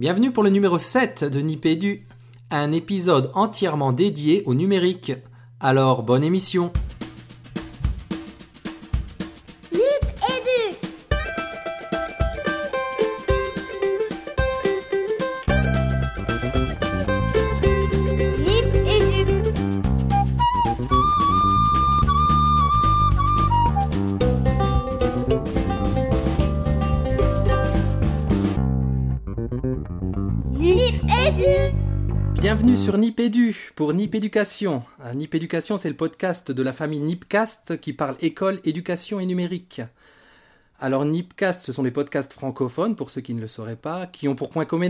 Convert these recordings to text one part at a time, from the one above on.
Bienvenue pour le numéro 7 de Nipédu, un épisode entièrement dédié au numérique. Alors, bonne émission Nip Éducation. Euh, Nip Éducation, c'est le podcast de la famille Nipcast qui parle école, éducation et numérique. Alors Nipcast, ce sont les podcasts francophones, pour ceux qui ne le sauraient pas, qui ont pour point commun,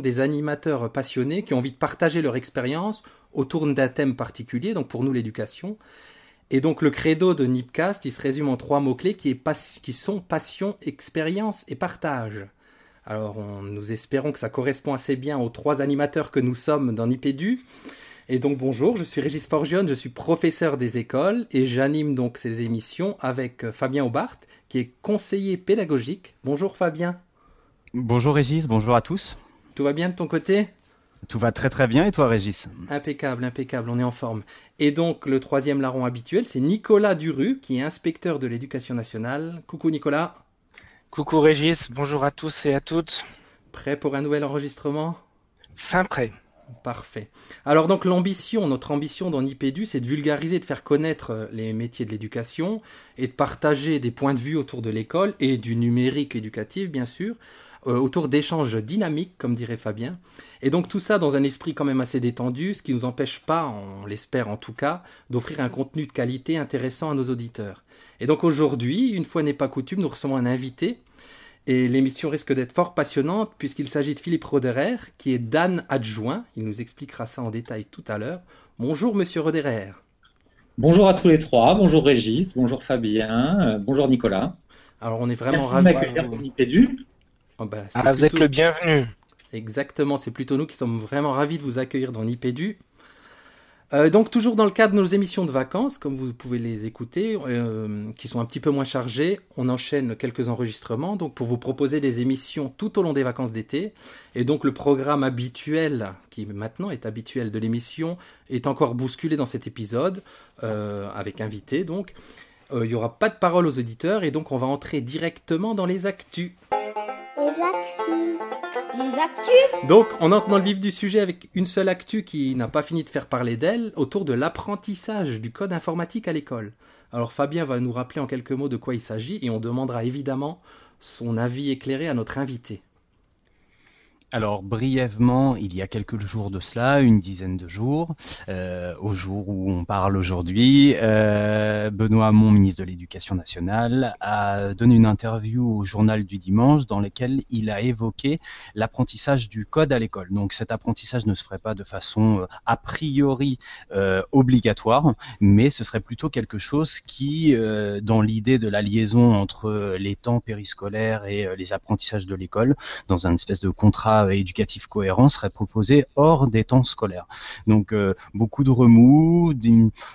des animateurs passionnés qui ont envie de partager leur expérience autour d'un thème particulier, donc pour nous l'éducation. Et donc le credo de Nipcast, il se résume en trois mots-clés qui sont passion, expérience et partage. Alors on- nous espérons que ça correspond assez bien aux trois animateurs que nous sommes dans Nipédu. Et donc bonjour, je suis Régis Forgione, je suis professeur des écoles et j'anime donc ces émissions avec euh, Fabien Aubart, qui est conseiller pédagogique. Bonjour Fabien, Bonjour Régis, bonjour à tous. tout va bien de ton côté? Tout va très très bien et toi Régis? Impeccable, impeccable, on est en forme. Et donc le troisième larron habituel, c'est Nicolas Duru, qui est inspecteur de l'éducation nationale. Coucou Nicolas, Coucou Régis, bonjour à tous et à toutes. prêt pour un nouvel enregistrement? Fin prêt. Parfait. Alors donc l'ambition, notre ambition dans Nipédu, c'est de vulgariser, de faire connaître euh, les métiers de l'éducation et de partager des points de vue autour de l'école et du numérique éducatif bien sûr, euh, autour d'échanges dynamiques comme dirait Fabien. Et donc tout ça dans un esprit quand même assez détendu, ce qui ne nous empêche pas, on l'espère en tout cas, d'offrir un contenu de qualité intéressant à nos auditeurs. Et donc aujourd'hui, une fois n'est pas coutume, nous recevons un invité et l'émission risque d'être fort passionnante puisqu'il s'agit de Philippe Roderer, qui est Dan adjoint. Il nous expliquera ça en détail tout à l'heure. Bonjour, monsieur Roderer. Bonjour à tous les trois, bonjour Régis, bonjour Fabien, euh, bonjour Nicolas. Alors, on est vraiment Merci de ravis. m'accueillir. Oh, bah, Ah, vous êtes le bienvenu. Exactement, c'est plutôt nous qui sommes vraiment ravis de vous accueillir dans Nipédu. Euh, donc toujours dans le cadre de nos émissions de vacances, comme vous pouvez les écouter, euh, qui sont un petit peu moins chargées, on enchaîne quelques enregistrements donc pour vous proposer des émissions tout au long des vacances d'été. Et donc le programme habituel, qui maintenant est habituel de l'émission, est encore bousculé dans cet épisode, euh, avec invité donc. Il n'y aura pas de parole aux auditeurs et donc on va entrer directement dans les actus. Donc, on entre dans le vif du sujet avec une seule actu qui n'a pas fini de faire parler d'elle, autour de l'apprentissage du code informatique à l'école. Alors, Fabien va nous rappeler en quelques mots de quoi il s'agit et on demandera évidemment son avis éclairé à notre invité. Alors brièvement, il y a quelques jours de cela, une dizaine de jours, euh, au jour où on parle aujourd'hui, euh, Benoît Hamon, ministre de l'Éducation nationale, a donné une interview au journal du dimanche dans laquelle il a évoqué l'apprentissage du code à l'école. Donc cet apprentissage ne se ferait pas de façon euh, a priori obligatoire, mais ce serait plutôt quelque chose qui, dans l'idée de la liaison entre les temps périscolaires et les apprentissages de l'école, dans un espèce de contrat éducatif cohérent, serait proposé hors des temps scolaires. Donc euh, beaucoup de remous,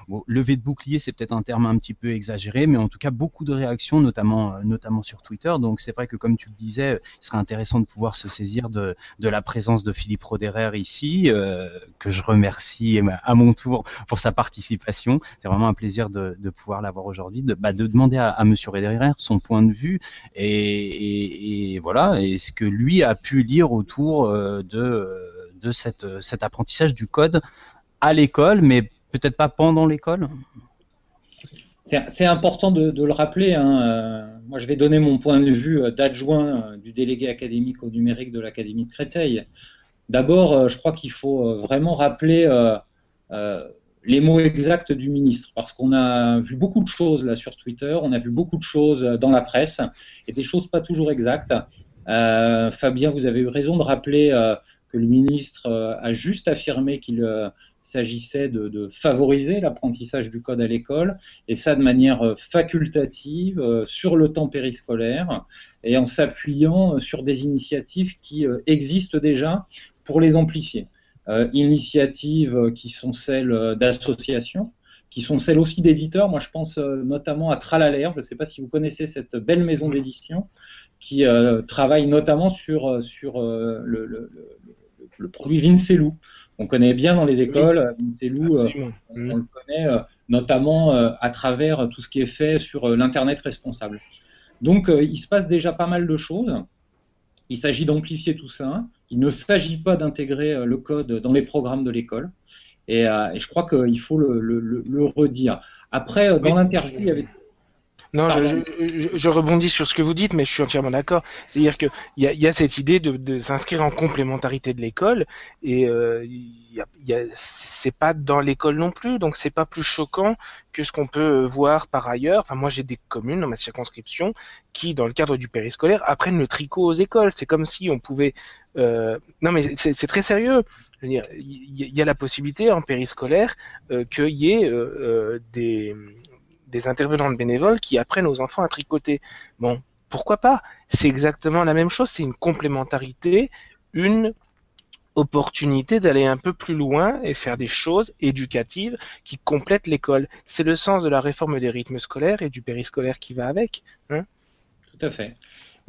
bon, levée de bouclier, c'est peut-être un terme un petit peu exagéré, mais en tout cas beaucoup de réactions, notamment euh, notamment sur Twitter. Donc c'est vrai que comme tu le disais, il serait intéressant de pouvoir se saisir de, de la présence de Philippe Roderer ici, euh, que je remercie à mon tour pour sa participation. C'est vraiment un plaisir de, de pouvoir l'avoir aujourd'hui, de, bah, de demander à, à Monsieur Roderer son point de vue et, et, et voilà, et ce que lui a pu lire autour euh, de, de cette, cet apprentissage du code à l'école, mais peut-être pas pendant l'école? C'est important de, le rappeler. hein, euh, Moi, je vais donner mon point de vue euh, d'adjoint euh, du délégué académique au numérique de l'Académie de Créteil. D'abord, euh, je crois qu'il faut euh, vraiment rappeler euh, euh, les mots exacts du ministre, parce qu'on a vu beaucoup de choses là sur Twitter, on a vu beaucoup de choses euh, dans la presse, et des choses pas toujours exactes. Euh, Fabien, vous avez eu raison de rappeler euh, que le ministre euh, a juste affirmé qu'il s'agissait de, favoriser l'apprentissage du code à l'école, et ça de manière facultative, sur le temps périscolaire, et en s'appuyant sur des initiatives qui existent déjà pour les amplifier. Initiatives qui sont celles d'associations, qui sont celles aussi d'éditeurs. Moi, je pense notamment à Tralalaire. Je ne sais pas si vous connaissez cette belle maison d'édition qui travaille notamment sur, sur le, le, le, produit Vincelou. On connaît bien dans les écoles, Vincelou, on, on, le connaît notamment à travers tout ce qui est fait sur l'Internet responsable. Donc il se passe déjà pas mal de choses. Il s'agit d'amplifier tout ça. Il ne s'agit pas d'intégrer le code dans les programmes de l'école. Et, je crois qu'il faut le, le, redire. Après, dans l'interview, il y avait non, je, rebondis sur ce que vous dites, mais je suis entièrement d'accord. C'est-à-dire qu'il y a, y a cette idée de, s'inscrire en complémentarité de l'école, et euh, c'est pas dans l'école non plus, donc c'est pas plus choquant que ce qu'on peut voir par ailleurs. Enfin, moi, j'ai des communes dans ma circonscription qui, dans le cadre du périscolaire, apprennent le tricot aux écoles. C'est comme si on pouvait. Euh... Non, mais c'est très sérieux. il y, a la possibilité en périscolaire euh, qu'il y ait euh, euh des des intervenantes bénévoles qui apprennent aux enfants à tricoter. Bon, pourquoi pas? C'est exactement la même chose, c'est une complémentarité, une opportunité d'aller un peu plus loin et faire des choses éducatives qui complètent l'école. C'est le sens de la réforme des rythmes scolaires et du périscolaire qui va avec. Hein Tout à fait.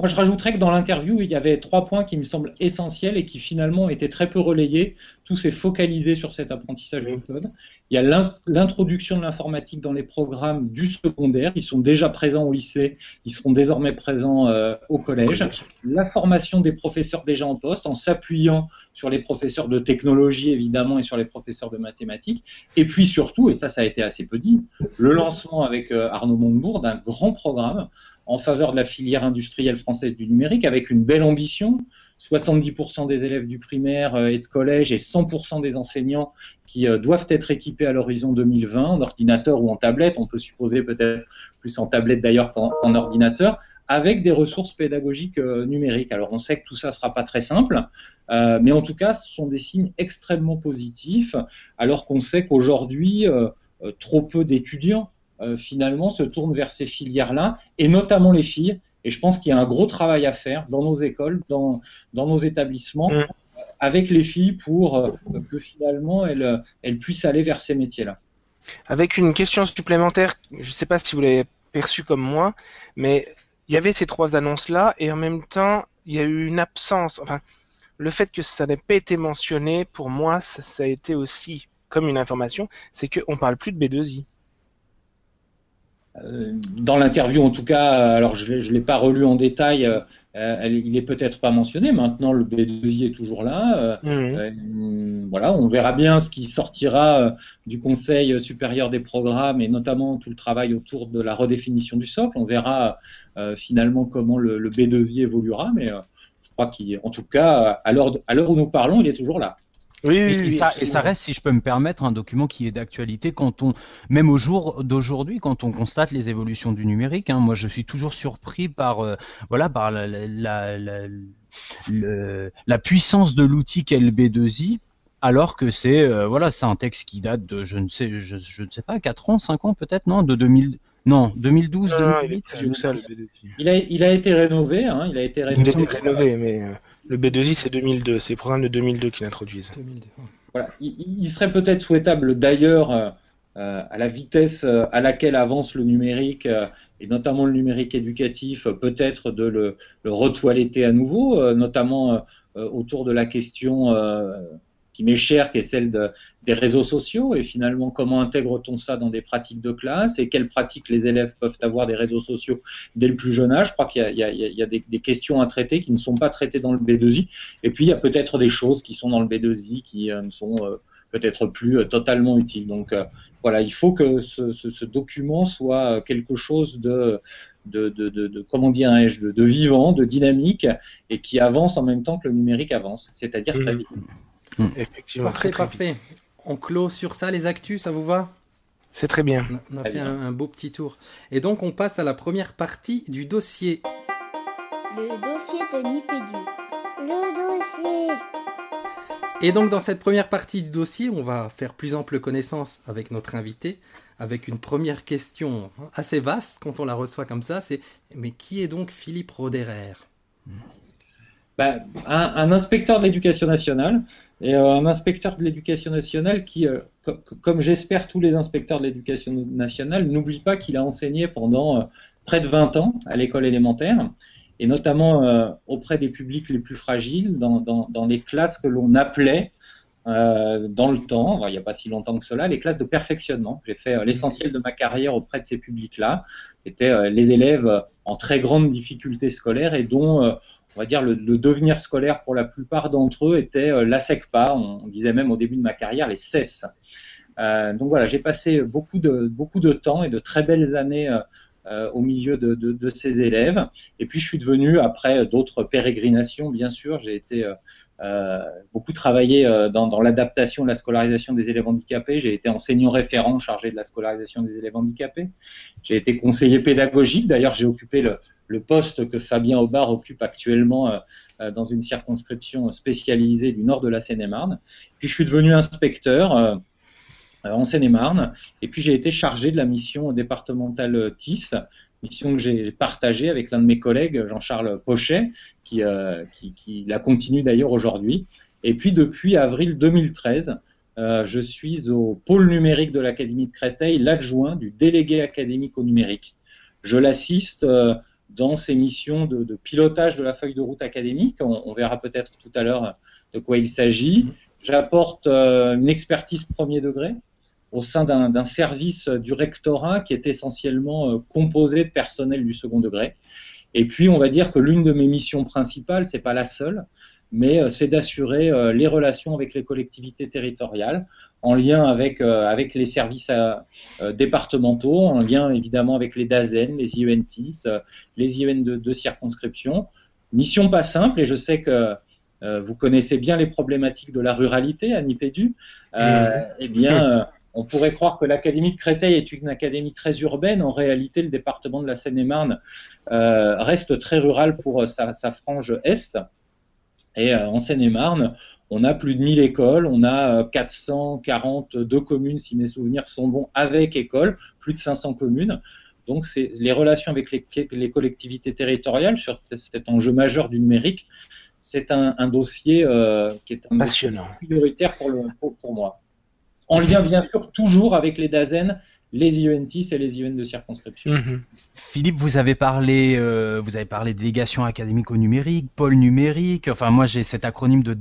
Moi, je rajouterais que dans l'interview, il y avait trois points qui me semblent essentiels et qui finalement étaient très peu relayés. Tout s'est focalisé sur cet apprentissage du code. Il y a l'introduction de l'informatique dans les programmes du secondaire. Ils sont déjà présents au lycée, ils seront désormais présents euh, au collège. La formation des professeurs déjà en poste, en s'appuyant sur les professeurs de technologie évidemment et sur les professeurs de mathématiques. Et puis surtout, et ça, ça a été assez peu dit, le lancement avec euh, Arnaud Montebourg d'un grand programme en faveur de la filière industrielle française du numérique avec une belle ambition. 70% des élèves du primaire euh, et de collège et 100% des enseignants qui euh, doivent être équipés à l'horizon 2020 en ordinateur ou en tablette, on peut supposer peut-être plus en tablette d'ailleurs qu'en ordinateur, avec des ressources pédagogiques euh, numériques. Alors on sait que tout ça ne sera pas très simple, mais en tout cas ce sont des signes extrêmement positifs, alors qu'on sait qu'aujourd'hui, trop peu d'étudiants euh, finalement se tournent vers ces filières-là, et notamment les filles. Et je pense qu'il y a un gros travail à faire dans nos écoles, dans, dans nos établissements, mm. avec les filles pour euh, que finalement elles, elles puissent aller vers ces métiers-là. Avec une question supplémentaire, je ne sais pas si vous l'avez perçu comme moi, mais il y avait ces trois annonces-là, et en même temps, il y a eu une absence. Enfin, le fait que ça n'ait pas été mentionné, pour moi, ça, ça, a été aussi comme une information, c'est qu'on ne parle plus de B2I. Euh, dans l'interview, en tout cas, alors je ne l'ai pas relu en détail, euh, il est peut-être pas mentionné. Maintenant, le B2I est toujours là. Euh, mmh. voilà, on verra bien ce qui sortira du Conseil supérieur des programmes et notamment tout le travail autour de la redéfinition du socle. On verra finalement comment le, le, B2I évoluera, mais je crois qu'en tout cas, à l'heure où nous parlons, il est toujours là. Oui, et, ça, et, ça, reste, si je peux me permettre, un document qui est d'actualité quand on, même au jour d'aujourd'hui, quand on constate les évolutions du numérique. Hein, moi, je suis toujours surpris par, euh, voilà, par la, la, la, la puissance de l'outil qu'est le B2I alors que c'est euh, voilà, c'est un texte qui date de je ne sais je, je ne sais pas 4 ans, 5 ans peut-être non, de 2000 non, 2012, 2008. Il, a, il a été rénové, hein, il a été rénové. Il a été rénové, mais euh, le B2I, c'est 2002. C'est le programme de 2002 qui l'introduisent. Voilà. Il, serait peut-être souhaitable d'ailleurs, euh, euh, à la vitesse euh, à laquelle avance le numérique, et notamment le numérique éducatif, peut-être de le, le retoiletter à nouveau, notamment autour de la question qui m'est chère, qui est celle de, des réseaux sociaux, et finalement comment intègre-t-on ça dans des pratiques de classe, et quelles pratiques les élèves peuvent avoir des réseaux sociaux dès le plus jeune âge? Je crois qu'il y a, il y a, il y a des, des, questions à traiter qui ne sont pas traitées dans le B2I, et puis il y a peut-être des choses qui sont dans le B2I qui euh, ne sont euh, peut-être plus euh, totalement utiles. Donc voilà, il faut que ce, ce, ce, document soit quelque chose de, de, de, de, de comment dirais-je, de, de, vivant, de dynamique, et qui avance en même temps que le numérique avance, c'est-à-dire très mmh. vite. Hmm. Effectivement. Parfait, parfait. On clôt sur ça les actus, ça vous va? C'est très bien. On a fait un, beau petit tour. Et donc on passe à la première partie du dossier. Le dossier de Nipédu. Le dossier. Et donc dans cette première partie du dossier, on va faire plus ample connaissance avec notre invité, avec une première question assez vaste quand on la reçoit comme ça, c'est mais qui est donc Philippe Roderer? Bah, un, inspecteur de l'éducation nationale et euh, un inspecteur de l'éducation nationale qui, euh, comme j'espère tous les inspecteurs de l'éducation nationale, n'oublie pas qu'il a enseigné pendant euh, près de 20 ans à l'école élémentaire et notamment auprès des publics les plus fragiles, dans, les classes que l'on appelait dans le temps, il n'y a pas si longtemps que cela, les classes de perfectionnement. J'ai fait l'essentiel de ma carrière auprès de ces publics-là. C'était euh, les élèves en très grande difficulté scolaire et dont, on va dire, le, devenir scolaire pour la plupart d'entre eux était la SECPA. On, disait même au début de ma carrière les CES. donc voilà, j'ai passé beaucoup de, beaucoup de temps et de très belles années au milieu de, de, de, ces élèves. Et puis je suis devenu, après d'autres pérégrinations, bien sûr, j'ai été euh, beaucoup travaillé euh, dans, dans l'adaptation de la scolarisation des élèves handicapés. J'ai été enseignant référent chargé de la scolarisation des élèves handicapés. J'ai été conseiller pédagogique. D'ailleurs, j'ai occupé le, le, poste que Fabien Aubard occupe actuellement euh, dans une circonscription spécialisée du nord de la Seine-et-Marne. Puis je suis devenu inspecteur en Seine-et-Marne. Et puis j'ai été chargé de la mission départementale TIS, mission que j'ai partagée avec l'un de mes collègues, Jean-Charles Pochet, qui, euh, la continue d'ailleurs aujourd'hui. Et puis depuis avril 2013, euh, je suis au pôle numérique de l'Académie de Créteil, l'adjoint du délégué académique au numérique. Je l'assiste euh, dans ses missions de, pilotage de la feuille de route académique. On, verra peut-être tout à l'heure de quoi il s'agit. J'apporte euh, une expertise premier degré, au sein d'un service du rectorat qui est essentiellement euh, composé de personnel du second degré. Et puis, on va dire que l'une de mes missions principales, c'est pas la seule, mais euh, c'est d'assurer les relations avec les collectivités territoriales, en lien avec, avec les services départementaux, en lien évidemment avec les DAZEN, les IENTIS, les IEN de, de, circonscription. Mission pas simple, et je sais que vous connaissez bien les problématiques de la ruralité à Nipédu. eh bien, on pourrait croire que l'Académie de Créteil est une académie très urbaine. En réalité, le département de la Seine-et-Marne euh, reste très rural pour sa, frange est. Et euh, en Seine-et-Marne, on a plus de 1000 écoles, on a 442 euh, communes, si mes souvenirs sont bons, avec école, plus de 500 communes. Donc, les relations avec les, collectivités territoriales sur cet enjeu majeur du numérique. C'est un, dossier qui est un passionnant, prioritaire pour, pour moi en lien bien sûr toujours avec les DAZEN, les IENTIS et les IEN de circonscription. Mhm. Philippe, vous avez parlé, euh, vous avez parlé délégation académique au numérique, pôle numérique. Enfin, moi, j'ai cet acronyme de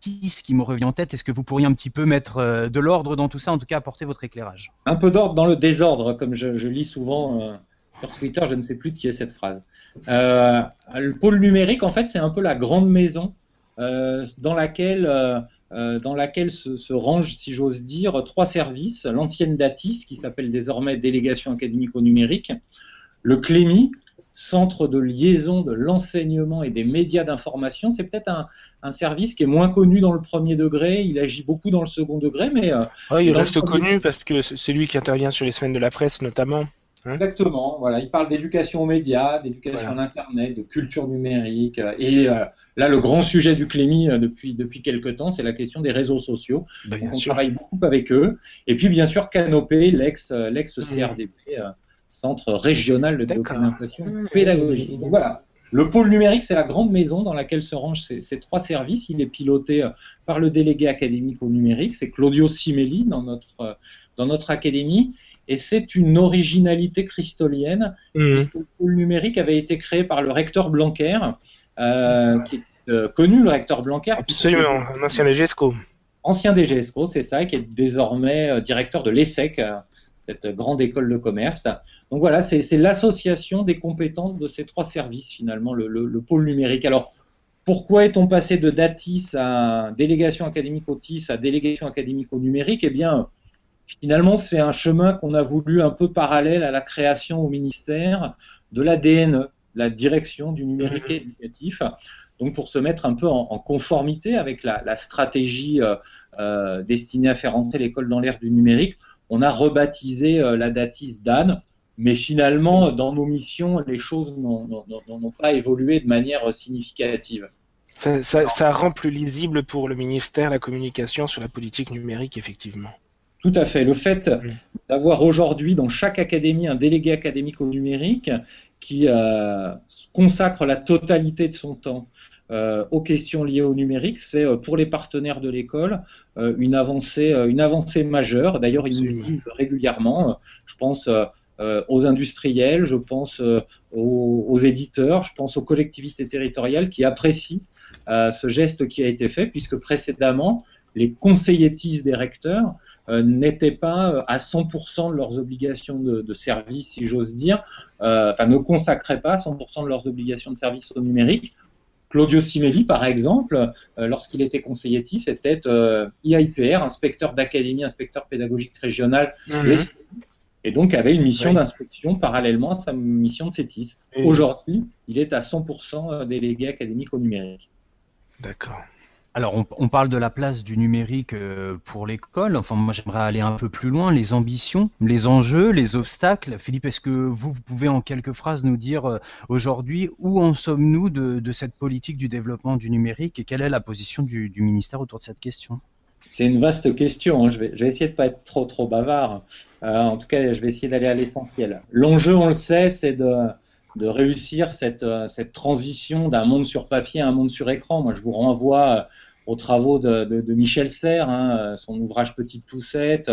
Qui me revient en tête. Est-ce que vous pourriez un petit peu mettre euh, de l'ordre dans tout ça, en tout cas apporter votre éclairage? Un peu d'ordre dans le désordre, comme je, lis souvent euh, sur Twitter. Je ne sais plus de qui est cette phrase. le pôle numérique, en fait, c'est un peu la grande maison dans laquelle euh, dans laquelle se, se rangent, si j'ose dire, trois services. L'ancienne DATIS, qui s'appelle désormais Délégation académique au numérique, le CLEMI, Centre de liaison de l'enseignement et des médias d'information. C'est peut-être un, un, service qui est moins connu dans le premier degré, il agit beaucoup dans le second degré, mais... Euh, il reste connu parce que c'est lui qui intervient sur les semaines de la presse notamment. Hein Exactement. Voilà, il parle d'éducation aux médias, d'éducation à l'internet, de culture numérique. Euh, et euh, là, le grand sujet du Clémy euh, depuis depuis quelques temps, c'est la question des réseaux sociaux. On travaille beaucoup avec eux. Et puis bien sûr Canopé, l'ex l'ex CRDP, Centre régional de documentation pédagogique. Donc voilà. Le pôle numérique, c'est la grande maison dans laquelle se rangent ces, ces, trois services. Il est piloté par le délégué académique au numérique, c'est Claudio Simelli dans notre, dans notre académie et c'est une originalité christolienne, mmh. puisque le pôle numérique avait été créé par le recteur Blanquer, euh, qui est euh, connu, le recteur Blanquer. Absolument, un ancien DGESCO. Ancien DGESCO, c'est ça, qui est désormais euh, directeur de l'ESSEC, cette grande école de commerce. Donc voilà, c'est l'association des compétences de ces trois services, finalement, le, le pôle numérique. Alors, pourquoi est-on passé de DATIS à délégation académique au TIS à délégation académique au numérique? Eh bien, Finalement, c'est un chemin qu'on a voulu un peu parallèle à la création au ministère de la DNE, la direction du numérique mhm. éducatif. Donc, pour se mettre un peu en, conformité avec la, stratégie euh, euh, destinée à faire entrer l'école dans l'ère du numérique, on a rebaptisé euh, la DATIS DAN. Mais finalement, dans nos missions, les choses n'ont pas évolué de manière significative. Ça, ça rend plus lisible pour le ministère la communication sur la politique numérique, effectivement. Tout à fait. Le fait d'avoir aujourd'hui dans chaque académie un délégué académique au numérique qui euh, consacre la totalité de son temps euh, aux questions liées au numérique, c'est euh, pour les partenaires de l'école une avancée, une avancée majeure. D'ailleurs, ils nous le disent régulièrement. Je pense aux industriels, je pense aux, éditeurs, je pense aux collectivités territoriales qui apprécient ce geste qui a été fait, puisque précédemment, les conseilletis des recteurs n'étaient pas à 100% de leurs obligations de, service, si j'ose dire, enfin ne consacraient pas 100% de leurs obligations de service au numérique. Claudio Simelli, par exemple, euh, lorsqu'il était conseiller TIS, était euh, IIPR, inspecteur d'académie, inspecteur pédagogique régional, mhm. et donc avait une mission d'inspection parallèlement à sa mission de CETIS. Aujourd'hui, il est à 100% euh, délégué académique au numérique. D'accord. Alors, on, parle de la place du numérique euh, pour l'école. Enfin, moi, j'aimerais aller un peu plus loin. Les ambitions, les enjeux, les obstacles. Philippe, est-ce que vous, pouvez en quelques phrases nous dire euh, aujourd'hui où en sommes-nous de, cette politique du développement du numérique et quelle est la position du, ministère autour de cette question? C'est une vaste question. Hein. Je, vais, essayer de pas être trop trop bavard. Euh, en tout cas, je vais essayer d'aller à l'essentiel. L'enjeu, on le sait, c'est de de réussir cette, euh, cette transition d'un monde sur papier à un monde sur écran. Moi, je vous renvoie euh, aux travaux de, Michel Serres, hein, euh, son ouvrage Petite Poussette,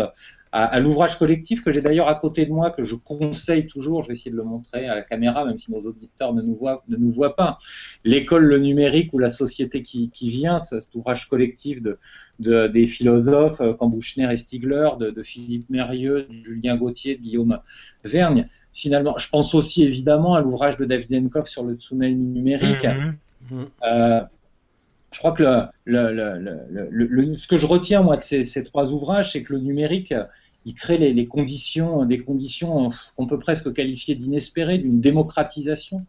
à, l'ouvrage collectif que j'ai d'ailleurs à côté de moi, que je conseille toujours, je vais essayer de le montrer à la caméra, même si nos auditeurs ne nous voient, ne nous voient pas. L'école, le numérique ou la société qui, qui vient, cet ouvrage collectif de, de des philosophes, comme Bouchner et Stigler, de, de Philippe Mérieux, de Julien Gauthier, de Guillaume Vergne finalement, je pense aussi évidemment à l'ouvrage de David Enkoff sur le tsunami numérique. Mhm. Mhm. Euh, je crois que le, ce que je retiens moi de ces, trois ouvrages, c'est que le numérique, il crée les, conditions, des conditions qu'on peut presque qualifier d'inespérées, d'une démocratisation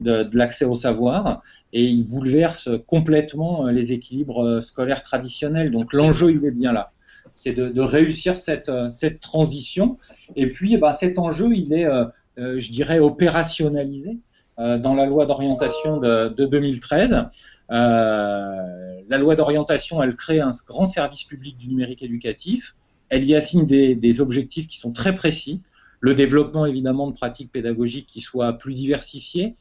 de, l'accès au savoir, et il bouleverse complètement les équilibres scolaires traditionnels. Donc l'enjeu, il est bien là c'est de, réussir cette, euh, cette transition. Et puis, bah, cet enjeu, il est, euh, euh, je dirais, opérationnalisé dans la loi d'orientation de, 2013. La loi d'orientation, elle crée un grand service public du numérique éducatif. Elle y assigne des, des, objectifs qui sont très précis. Le développement, évidemment, de pratiques pédagogiques qui soient plus diversifiées,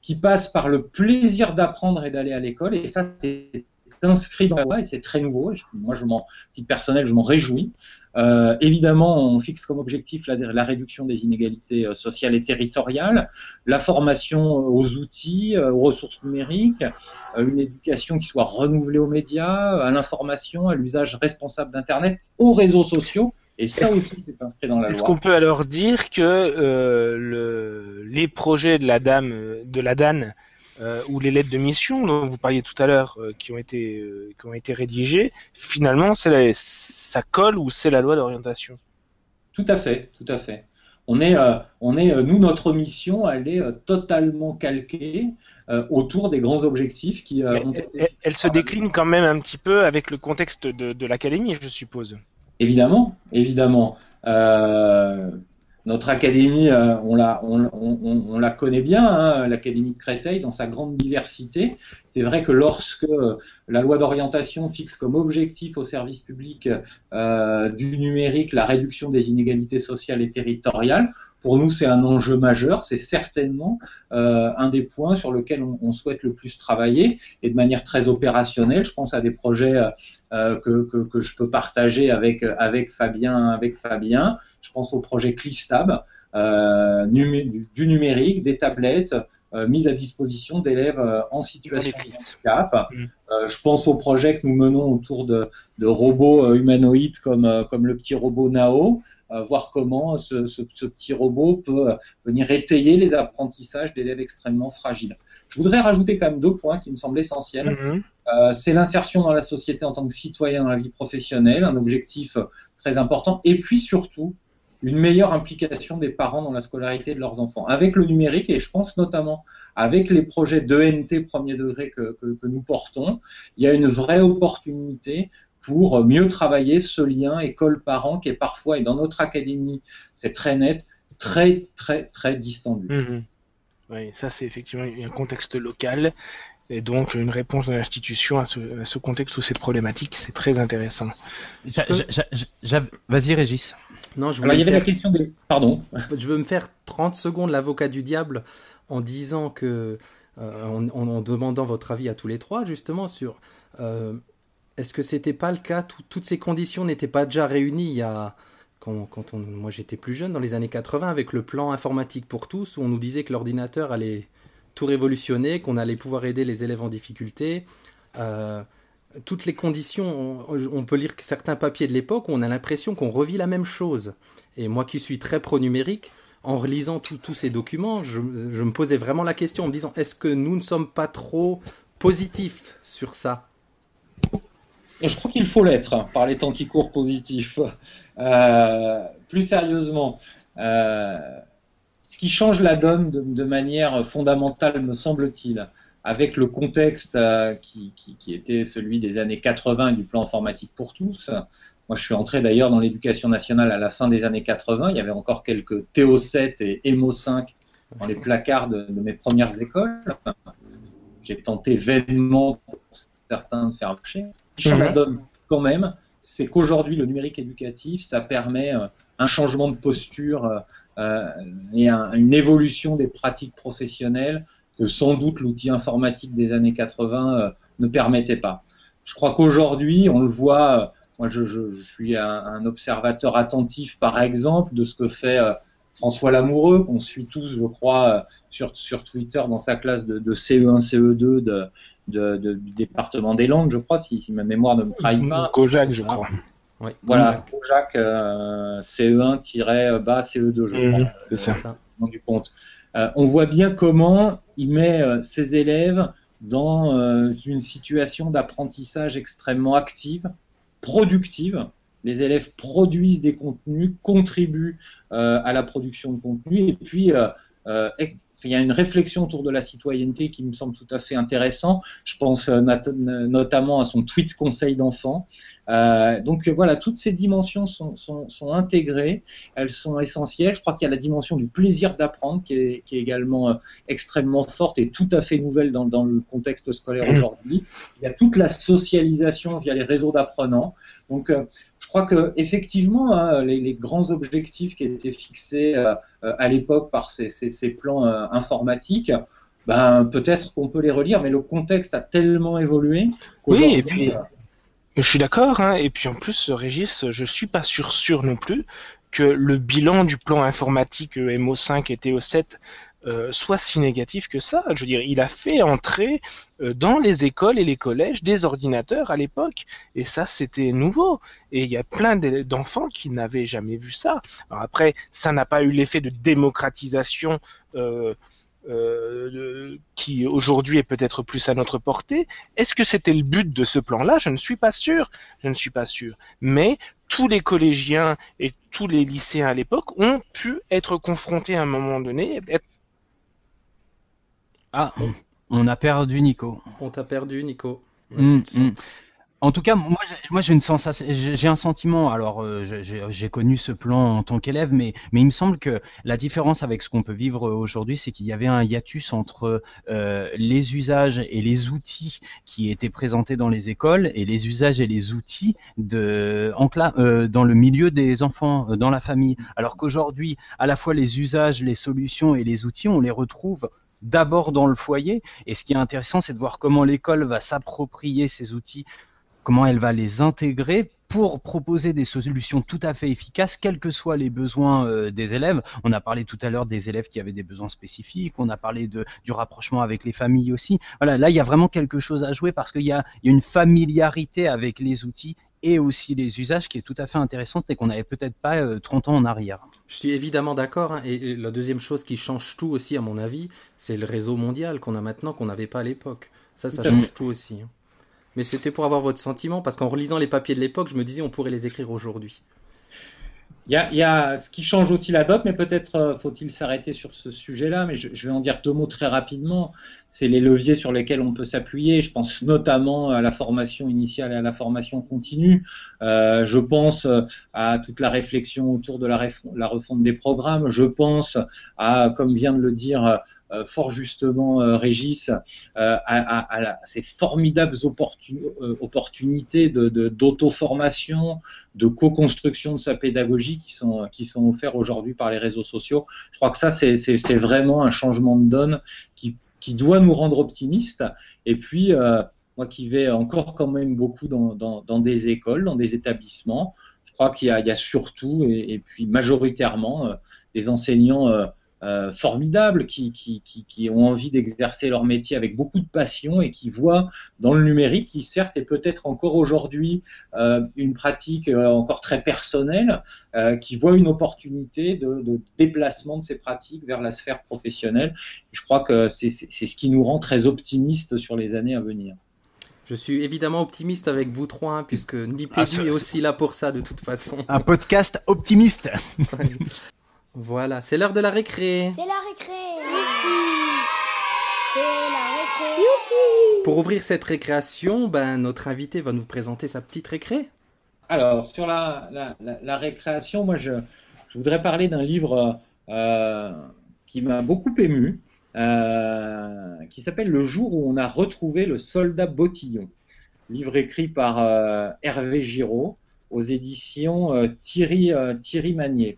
qui passent par le plaisir d'apprendre et d'aller à l'école. Et ça, c'est inscrit dans la loi et c'est très nouveau. moi, je m'en, titre personnel, je m'en réjouis. Euh, évidemment, on fixe comme objectif la, la réduction des inégalités euh, sociales et territoriales, la formation euh, aux outils, aux ressources numériques, une éducation qui soit renouvelée aux médias, à l'information, à l'usage responsable d'Internet, aux réseaux sociaux. Et ça aussi, c'est inscrit dans la loi. Est-ce qu'on peut alors dire que euh, le, les projets de la dame, de la DAN euh, ou les lettres de mission dont vous parliez tout à l'heure, euh, qui ont été qui ont été rédigées, finalement, c'est ça colle ou c'est la loi d'orientation? Tout à fait, tout à fait. On est, on est, nous, notre mission, elle est totalement calquée autour des grands objectifs qui ont été. Elle, elle se décline quand même un petit peu avec le contexte de, de l'académie, je suppose. Évidemment, évidemment. Euh, notre académie, euh, on, la, on, la connaît bien, hein, l'académie de Créteil, dans sa grande diversité. C'est vrai que lorsque la loi d'orientation fixe comme objectif au service public euh, du numérique la réduction des inégalités sociales et territoriales, pour nous c'est un enjeu majeur. C'est certainement euh, un des points sur lesquels on, souhaite le plus travailler et de manière très opérationnelle. Je pense à des projets euh, que, que, que, je peux partager avec avec Fabien, avec Fabien. Je pense au projet Clistab euh, du numérique, des tablettes. Euh, mise à disposition d'élèves euh, en situation de handicap. Mm. je pense au projet que nous menons autour de, de robots humanoïdes comme, comme le petit robot Nao, voir comment ce, ce, ce, petit robot peut venir étayer les apprentissages d'élèves extrêmement fragiles. Je voudrais rajouter quand même deux points qui me semblent essentiels. Mm-hmm. Euh, c'est l'insertion dans la société en tant que citoyen dans la vie professionnelle, un objectif très important. Et puis surtout, une meilleure implication des parents dans la scolarité de leurs enfants. Avec le numérique, et je pense notamment avec les projets d'ENT premier degré que, nous portons, il y a une vraie opportunité pour mieux travailler ce lien école-parent qui est parfois, et dans notre académie, c'est très net, très, très, très distendu. Mmh oui, ça c'est effectivement un contexte local et donc une réponse de l'institution à ce, contexte ou cette problématique, c'est très intéressant. Vas-y Régis. Non, je Alors, il y avait la question de... Pardon. Je veux me faire 30 secondes l'avocat du diable en disant que, euh, en, demandant votre avis à tous les trois justement sur euh, est-ce que c'était pas le cas, toutes ces conditions n'étaient pas déjà réunies il y a quand, on, moi j'étais plus jeune, dans les années 80, avec le plan informatique pour tous, où on nous disait que l'ordinateur allait tout révolutionner, qu'on allait pouvoir aider les élèves en difficulté. Euh, toutes les conditions, on, peut lire certains papiers de l'époque on a l'impression qu'on revit la même chose. Et moi qui suis très pro-numérique, en relisant tous ces documents, je, me posais vraiment la question en me disant est-ce que nous ne sommes pas trop positifs sur ça? Je crois qu'il faut l'être hein, par les temps qui courent positifs. Euh, plus sérieusement, euh, ce qui change la donne de, manière fondamentale, me semble-t-il, avec le contexte euh, qui, était celui des années 80 et du plan informatique pour tous. Moi, je suis entré d'ailleurs dans l'éducation nationale à la fin des années 80. Il y avait encore quelques TO7 et EMO5 dans les placards de, de mes premières écoles. J'ai tenté vainement pour certains de faire marcher. Ce qui change la donne quand même, c'est qu'aujourd'hui, le numérique éducatif, ça permet euh, un changement de posture euh, euh, et une évolution des pratiques professionnelles que sans doute l'outil informatique des années 80 ne permettait pas. Je crois qu'aujourd'hui, on le voit, moi je, je, suis un, observateur attentif par exemple de ce que fait François Lamoureux, qu'on suit tous, je crois, sur, sur Twitter dans sa classe de, de CE1, CE2 de, du département des Landes, je crois, si, ma mémoire ne me trahit pas. Kojak, je crois. Voilà, Kojak, CE1-bas CE2, je crois. C'est ça. Du compte. Euh, on voit bien comment il met euh, ses élèves dans euh, une situation d'apprentissage extrêmement active, productive. Les élèves produisent des contenus, contribuent à la production de contenu et puis il y a une réflexion autour de la citoyenneté qui me semble tout à fait intéressant. Je pense euh, notamment à son tweet conseil d'enfants. Euh, donc voilà, toutes ces dimensions sont, sont, sont, intégrées, elles sont essentielles. Je crois qu'il y a la dimension du plaisir d'apprendre qui est, qui est également euh, extrêmement forte et tout à fait nouvelle dans, dans le contexte scolaire aujourd'hui. Il y a toute la socialisation via les réseaux d'apprenants. Donc euh, je crois que effectivement, hein, les, les, grands objectifs qui étaient fixés euh, euh, à l'époque par ces, ces, ces plans euh, informatiques, ben, peut-être qu'on peut les relire, mais le contexte a tellement évolué. Oui, et puis, je suis d'accord, hein, et puis en plus, Régis, je suis pas sûr sûr non plus que le bilan du plan informatique MO5 et TO7 euh, soit si négatif que ça. Je veux dire, il a fait entrer euh, dans les écoles et les collèges des ordinateurs à l'époque, et ça c'était nouveau. Et il y a plein d'enfants qui n'avaient jamais vu ça. Alors après, ça n'a pas eu l'effet de démocratisation. Euh, qui aujourd'hui est peut-être plus à notre portée. Est-ce que c'était le but de ce plan-là? Je ne suis pas sûr. Je ne suis pas sûr. Mais tous les collégiens et tous les lycéens à l'époque ont pu être confrontés à un moment donné, ah, on, a perdu Nico. On t'a perdu, Nico. Hum, hum. En tout cas, moi, moi j'ai une sensation, j'ai un sentiment. Alors, euh, j'ai connu ce plan en tant qu'élève, mais, mais il me semble que la différence avec ce qu'on peut vivre aujourd'hui, c'est qu'il y avait un hiatus entre euh, les usages et les outils qui étaient présentés dans les écoles et les usages et les outils de, en, euh, dans le milieu des enfants, dans la famille. Alors qu'aujourd'hui, à la fois les usages, les solutions et les outils, on les retrouve d'abord dans le foyer. Et ce qui est intéressant, c'est de voir comment l'école va s'approprier ces outils, comment elle va les intégrer pour proposer des solutions tout à fait efficaces, quels que soient les besoins euh, des élèves. On a parlé tout à l'heure des élèves qui avaient des besoins spécifiques, on a parlé de, du rapprochement avec les familles aussi. Voilà, là, il y a vraiment quelque chose à jouer parce qu'il y, y a, une familiarité avec les outils et aussi les usages qui est tout à fait intéressante et qu'on n'avait peut-être pas 30 euh, ans en arrière. Je suis évidemment d'accord. Hein, et la deuxième chose qui change tout aussi, à mon avis, c'est le réseau mondial qu'on a maintenant qu'on n'avait pas à l'époque. Ça, ça change tout aussi. Hein. Mais c'était pour avoir votre sentiment, parce qu'en relisant les papiers de l'époque, je me disais on pourrait les écrire aujourd'hui. Il y, a, ce qui change aussi la dot, mais peut-être euh, faut-il s'arrêter sur ce sujet-là, mais je, vais en dire deux mots très rapidement. C'est les leviers sur lesquels on peut s'appuyer. Je pense notamment à la formation initiale et à la formation continue. Euh, je pense euh, à toute la réflexion autour de la, la, refonte des programmes. Je pense à, comme vient de le dire euh, fort justement Régis à, ces formidables opportunités d'auto-formation, de, co-construction de sa pédagogie qui sont, qui sont offerts aujourd'hui par les réseaux sociaux. Je crois que ça, c'est vraiment un changement de donne qui, qui doit nous rendre optimistes. Et puis, moi qui vais encore quand même beaucoup dans, dans, dans des écoles, dans des établissements, crois qu'il y, a surtout, et, puis majoritairement, des enseignants euh, formidables qui, qui, qui, ont envie d'exercer leur métier avec beaucoup de passion et qui voient dans le numérique, qui certes est peut-être encore aujourd'hui euh, une pratique euh, encore très personnelle, qui voient une opportunité de, de, déplacement de ces pratiques vers la sphère professionnelle. Je crois que c'est ce qui nous rend très optimistes sur les années à venir. Je suis évidemment optimiste avec vous trois, hein, puisque Nipédu ah, est aussi là pour ça de toute façon. Un podcast optimiste. Voilà, c'est l'heure de la récré. C'est la récré. C'est la récré. Pour ouvrir cette récréation, ben, notre invité va nous présenter sa petite récré. Alors, sur la, la, récréation, moi, je, je, voudrais parler d'un livre euh, qui m'a beaucoup ému, euh, qui s'appelle Le jour où on a retrouvé le soldat Bottillon. Livre écrit par euh, Hervé Giraud aux éditions Thierry, Thierry Magnier.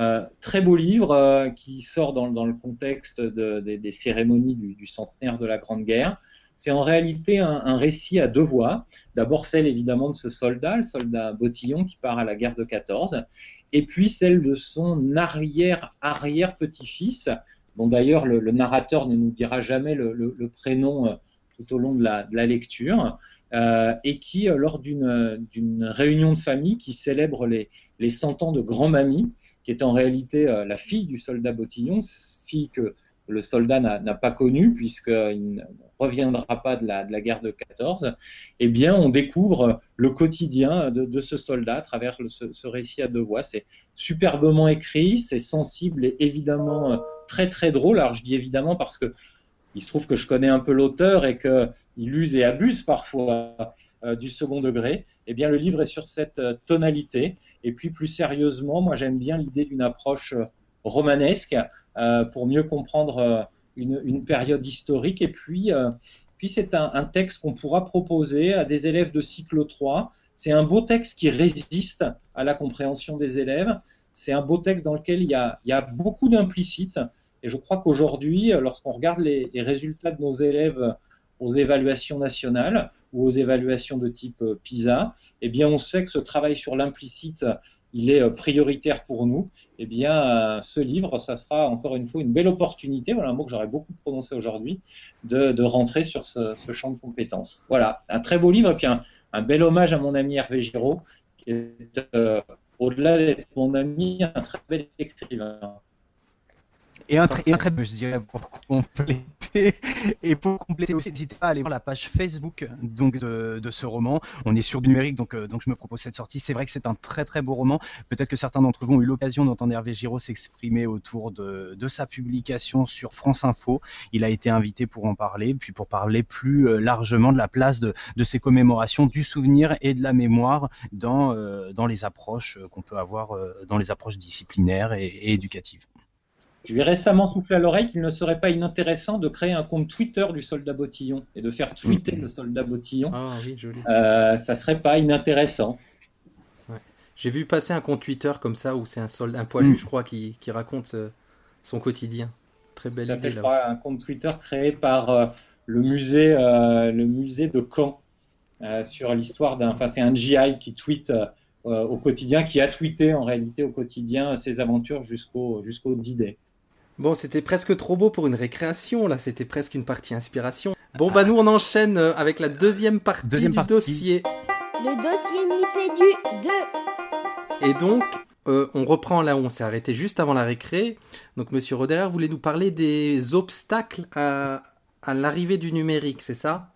Euh, très beau livre euh, qui sort dans, dans, le contexte de, des cérémonies du, du, centenaire de la Grande Guerre. C'est en réalité un, un, récit à deux voix. D'abord celle évidemment de ce soldat, le soldat Bottillon qui part à la guerre de 14, et puis celle de son arrière-arrière-petit-fils, dont d'ailleurs le, le, narrateur ne nous dira jamais le, le, le prénom euh, tout au long de la, de la lecture, euh, et qui, lors d'une réunion de famille qui célèbre les, les 100 ans de grand-mamie, qui est en réalité euh, la fille du soldat Bottillon, fille que le soldat n'a pas connue puisqu'il ne reviendra pas de la, guerre de 14, eh bien, on découvre le quotidien de, ce soldat à travers ce, ce, récit à deux voix. C'est superbement écrit, c'est sensible et évidemment euh, très très drôle. Alors, je dis évidemment parce que il se trouve que je connais un peu l'auteur et qu'il use et abuse parfois du second degré, eh bien le livre est sur cette euh, tonalité. Et puis plus sérieusement, moi j'aime bien l'idée d'une approche euh, romanesque pour mieux comprendre une, période historique. Et puis, puis c'est un, texte qu'on pourra proposer à des élèves de cycle 3. C'est un beau texte qui résiste à la compréhension des élèves. C'est un beau texte dans lequel il y a, il y a beaucoup d'implicites. Et je crois qu'aujourd'hui, lorsqu'on regarde les, résultats de nos élèves aux évaluations nationales ou aux évaluations de type euh, PISA, eh bien, on sait que ce travail sur l'implicite, il est euh, prioritaire pour nous. Eh bien, euh, ce livre, ça sera encore une fois une belle opportunité, voilà un mot que j'aurais beaucoup prononcé aujourd'hui, de, rentrer sur ce, champ de compétences. Voilà, un très beau livre et puis un, bel hommage à mon ami Hervé Giraud, qui est, au-delà d'être mon ami, un très bel écrivain. Et un, très, et un très je dirais, pour compléter. Et pour compléter aussi, n'hésitez pas à aller voir la page Facebook donc de, de ce roman. On est sur du numérique, donc, euh, donc je me propose cette sortie. C'est vrai que c'est un très très beau roman. Peut-être que certains d'entre vous ont eu l'occasion d'entendre Hervé Giraud s'exprimer autour de, de sa publication sur France Info. Il a été invité pour en parler, puis pour parler plus euh, largement de la place de, de ces commémorations, du souvenir et de la mémoire dans, euh, dans les approches qu'on peut avoir, dans les approches disciplinaires et, et éducatives. Je lui ai récemment soufflé à l'oreille qu'il ne serait pas inintéressant de créer un compte Twitter du soldat Bottillon et de faire tweeter le soldat Bottillon. Ah oui, joli. Euh, ça serait pas inintéressant. Ouais. J'ai vu passer un compte Twitter comme ça où c'est un soldat, un poilu, mm. je crois, qui, qui raconte euh, son quotidien. Très belle idée. Je crois, un compte Twitter créé par euh, le musée, euh, le musée de Caen sur l'histoire d'un. Enfin, c'est un GI qui tweet. au quotidien, qui a tweeté en réalité au quotidien ses aventures jusqu'au jusqu'au D-Day. Bon, c'était presque trop beau pour une récréation, là, c'était presque une partie inspiration. Bon, bah nous, on enchaîne euh, avec la deuxième partie deuxième du partie. dossier. Le dossier Nipédu 2. Et donc, euh, on reprend là où on s'est arrêté juste avant la récré. Donc, Monsieur Roderer voulait nous parler des obstacles à, à l'arrivée du numérique, c'est ça?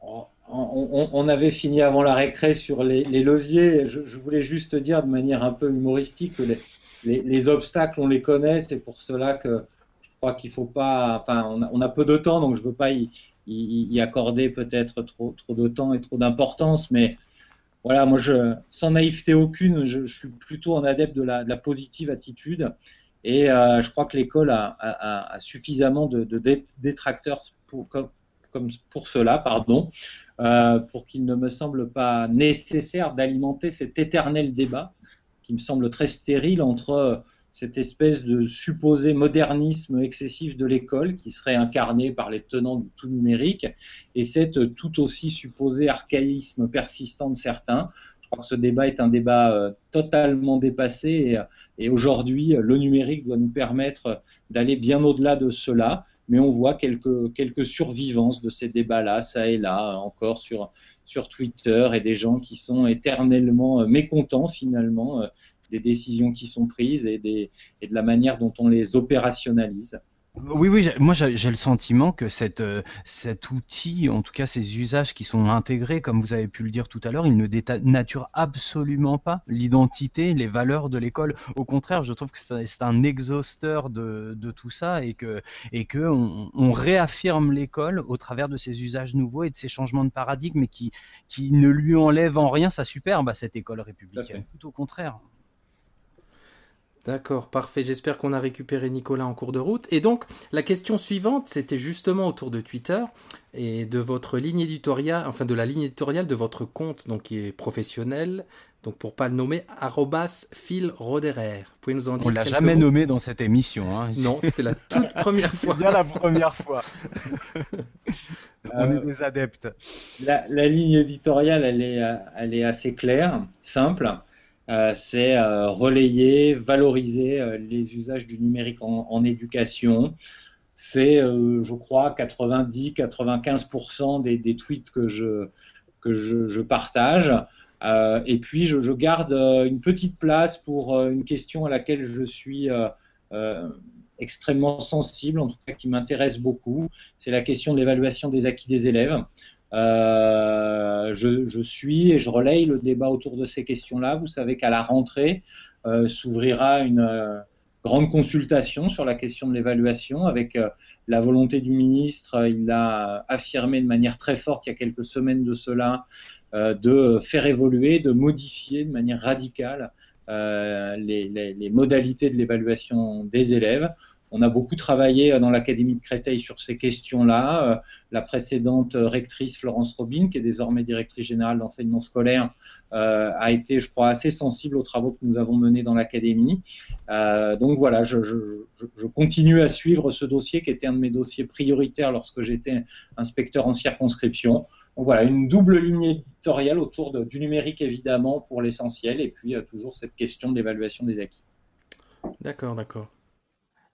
On, on, on, avait fini avant la récré sur les, les leviers. Je, je, voulais juste dire de manière un peu humoristique que les, les, les, obstacles, on les connaît, c'est pour cela que je crois qu'il faut pas. Enfin, on a, peu de temps, donc je veux pas y, accorder peut-être trop, de temps et trop d'importance, mais voilà, moi, je, sans naïveté aucune, je, suis plutôt un adepte de la, positive attitude. Et euh, je crois que l'école a, suffisamment de, détracteurs pour cela, pardon, euh, pour qu'il ne me semble pas nécessaire d'alimenter cet éternel débat qui me semble très stérile entre cette espèce de supposé modernisme excessif de l'école qui serait incarné par les tenants du tout numérique et cette tout aussi supposé archaïsme persistant de certains. Je crois que ce débat est un débat totalement dépassé et, aujourd'hui, le numérique doit nous permettre d'aller bien au-delà de cela. Mais on voit quelques, quelques survivances de ces débats-là, ça et là, encore sur, Twitter, et des gens qui sont éternellement mécontents finalement des décisions qui sont prises et de la manière dont on les opérationnalise. Oui, oui, moi j'ai le sentiment que cette, euh, cet outil, en tout cas ces usages qui sont intégrés, comme vous avez pu le dire tout à l'heure, ils ne dénaturent absolument pas l'identité, les valeurs de l'école. Au contraire, je trouve que c'est un exhausteur de, de, tout ça et que, et que on, on réaffirme l'école au travers de ces usages nouveaux et de ces changements de paradigme, qui ne lui enlèvent en rien sa superbe à cette école républicaine. Tout au contraire. D'accord, parfait. J'espère qu'on a récupéré Nicolas en cours de route. Et donc, la question suivante, c'était justement autour de Twitter et de votre ligne éditoriale, enfin de la ligne éditoriale de votre compte, donc qui est professionnel. Donc, pour pas le nommer, arrobas Phil Roderer. Vous pouvez nous en dire On l'a jamais nommé dans cette émission. Hein. Non, c'est la toute première fois. bien la première fois. On est des adeptes. La, la, ligne éditoriale, elle est, elle est assez claire, simple. Euh, c'est euh, relayer, valoriser euh, les usages du numérique en, éducation. C'est, je crois, 90-95% des, tweets que je, que je, partage. et puis, je, garde une petite place pour une question à laquelle je suis extrêmement sensible, en tout cas qui m'intéresse beaucoup. C'est la question de l'évaluation des acquis des élèves. Euh, je, suis et je relaye le débat autour de ces questions-là. Vous savez qu'à la rentrée euh, s'ouvrira une euh, grande consultation sur la question de l'évaluation avec la volonté du ministre. Il a affirmé de manière très forte il y a quelques semaines de cela de faire évoluer, de modifier de manière radicale les, modalités de l'évaluation des élèves. On a beaucoup travaillé euh, dans l'Académie de Créteil sur ces questions-là. Euh, la précédente euh, rectrice Florence Robin, qui est désormais directrice générale d'enseignement scolaire, a été, je crois, assez sensible aux travaux que nous avons menés dans l'Académie. donc voilà, je, continue à suivre ce dossier qui était un de mes dossiers prioritaires lorsque j'étais inspecteur en circonscription. Donc voilà, une double ligne éditoriale autour du numérique évidemment pour l'essentiel et puis toujours cette question d'évaluation des acquis. D'accord, d'accord.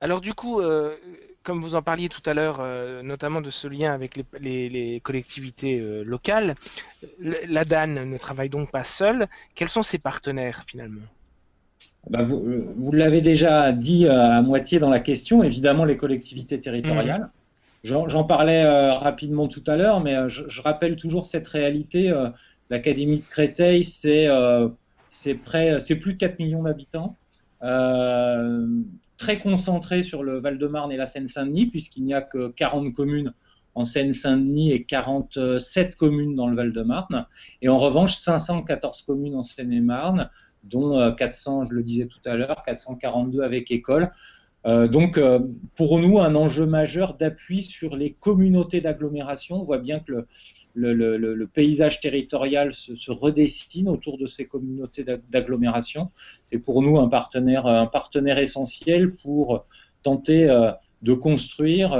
Alors du coup, euh, comme vous en parliez tout à l'heure, euh, notamment de ce lien avec les, collectivités euh, locales, la DAN ne travaille donc pas seule. Quels sont ses partenaires finalement? Bah, vous, l'avez déjà dit à moitié dans la question, évidemment les collectivités territoriales. Mmh. J'en parlais rapidement tout à l'heure, mais je, rappelle toujours cette réalité. L'Académie de Créteil, c'est plus de 4 millions d'habitants très concentré sur le Val-de-Marne et la Seine-Saint-Denis, puisqu'il n'y a que 40 communes en Seine-Saint-Denis et 47 communes dans le Val-de-Marne. Et en revanche, 514 communes en Seine-et-Marne, dont 400, euh, je le disais tout à l'heure, 442 avec école. Euh, donc, euh, pour nous, un enjeu majeur d'appui sur les communautés d'agglomération. On voit bien que le, paysage territorial se, redessine autour de ces communautés d'agglomération. C'est pour nous un partenaire, essentiel pour tenter euh, de construire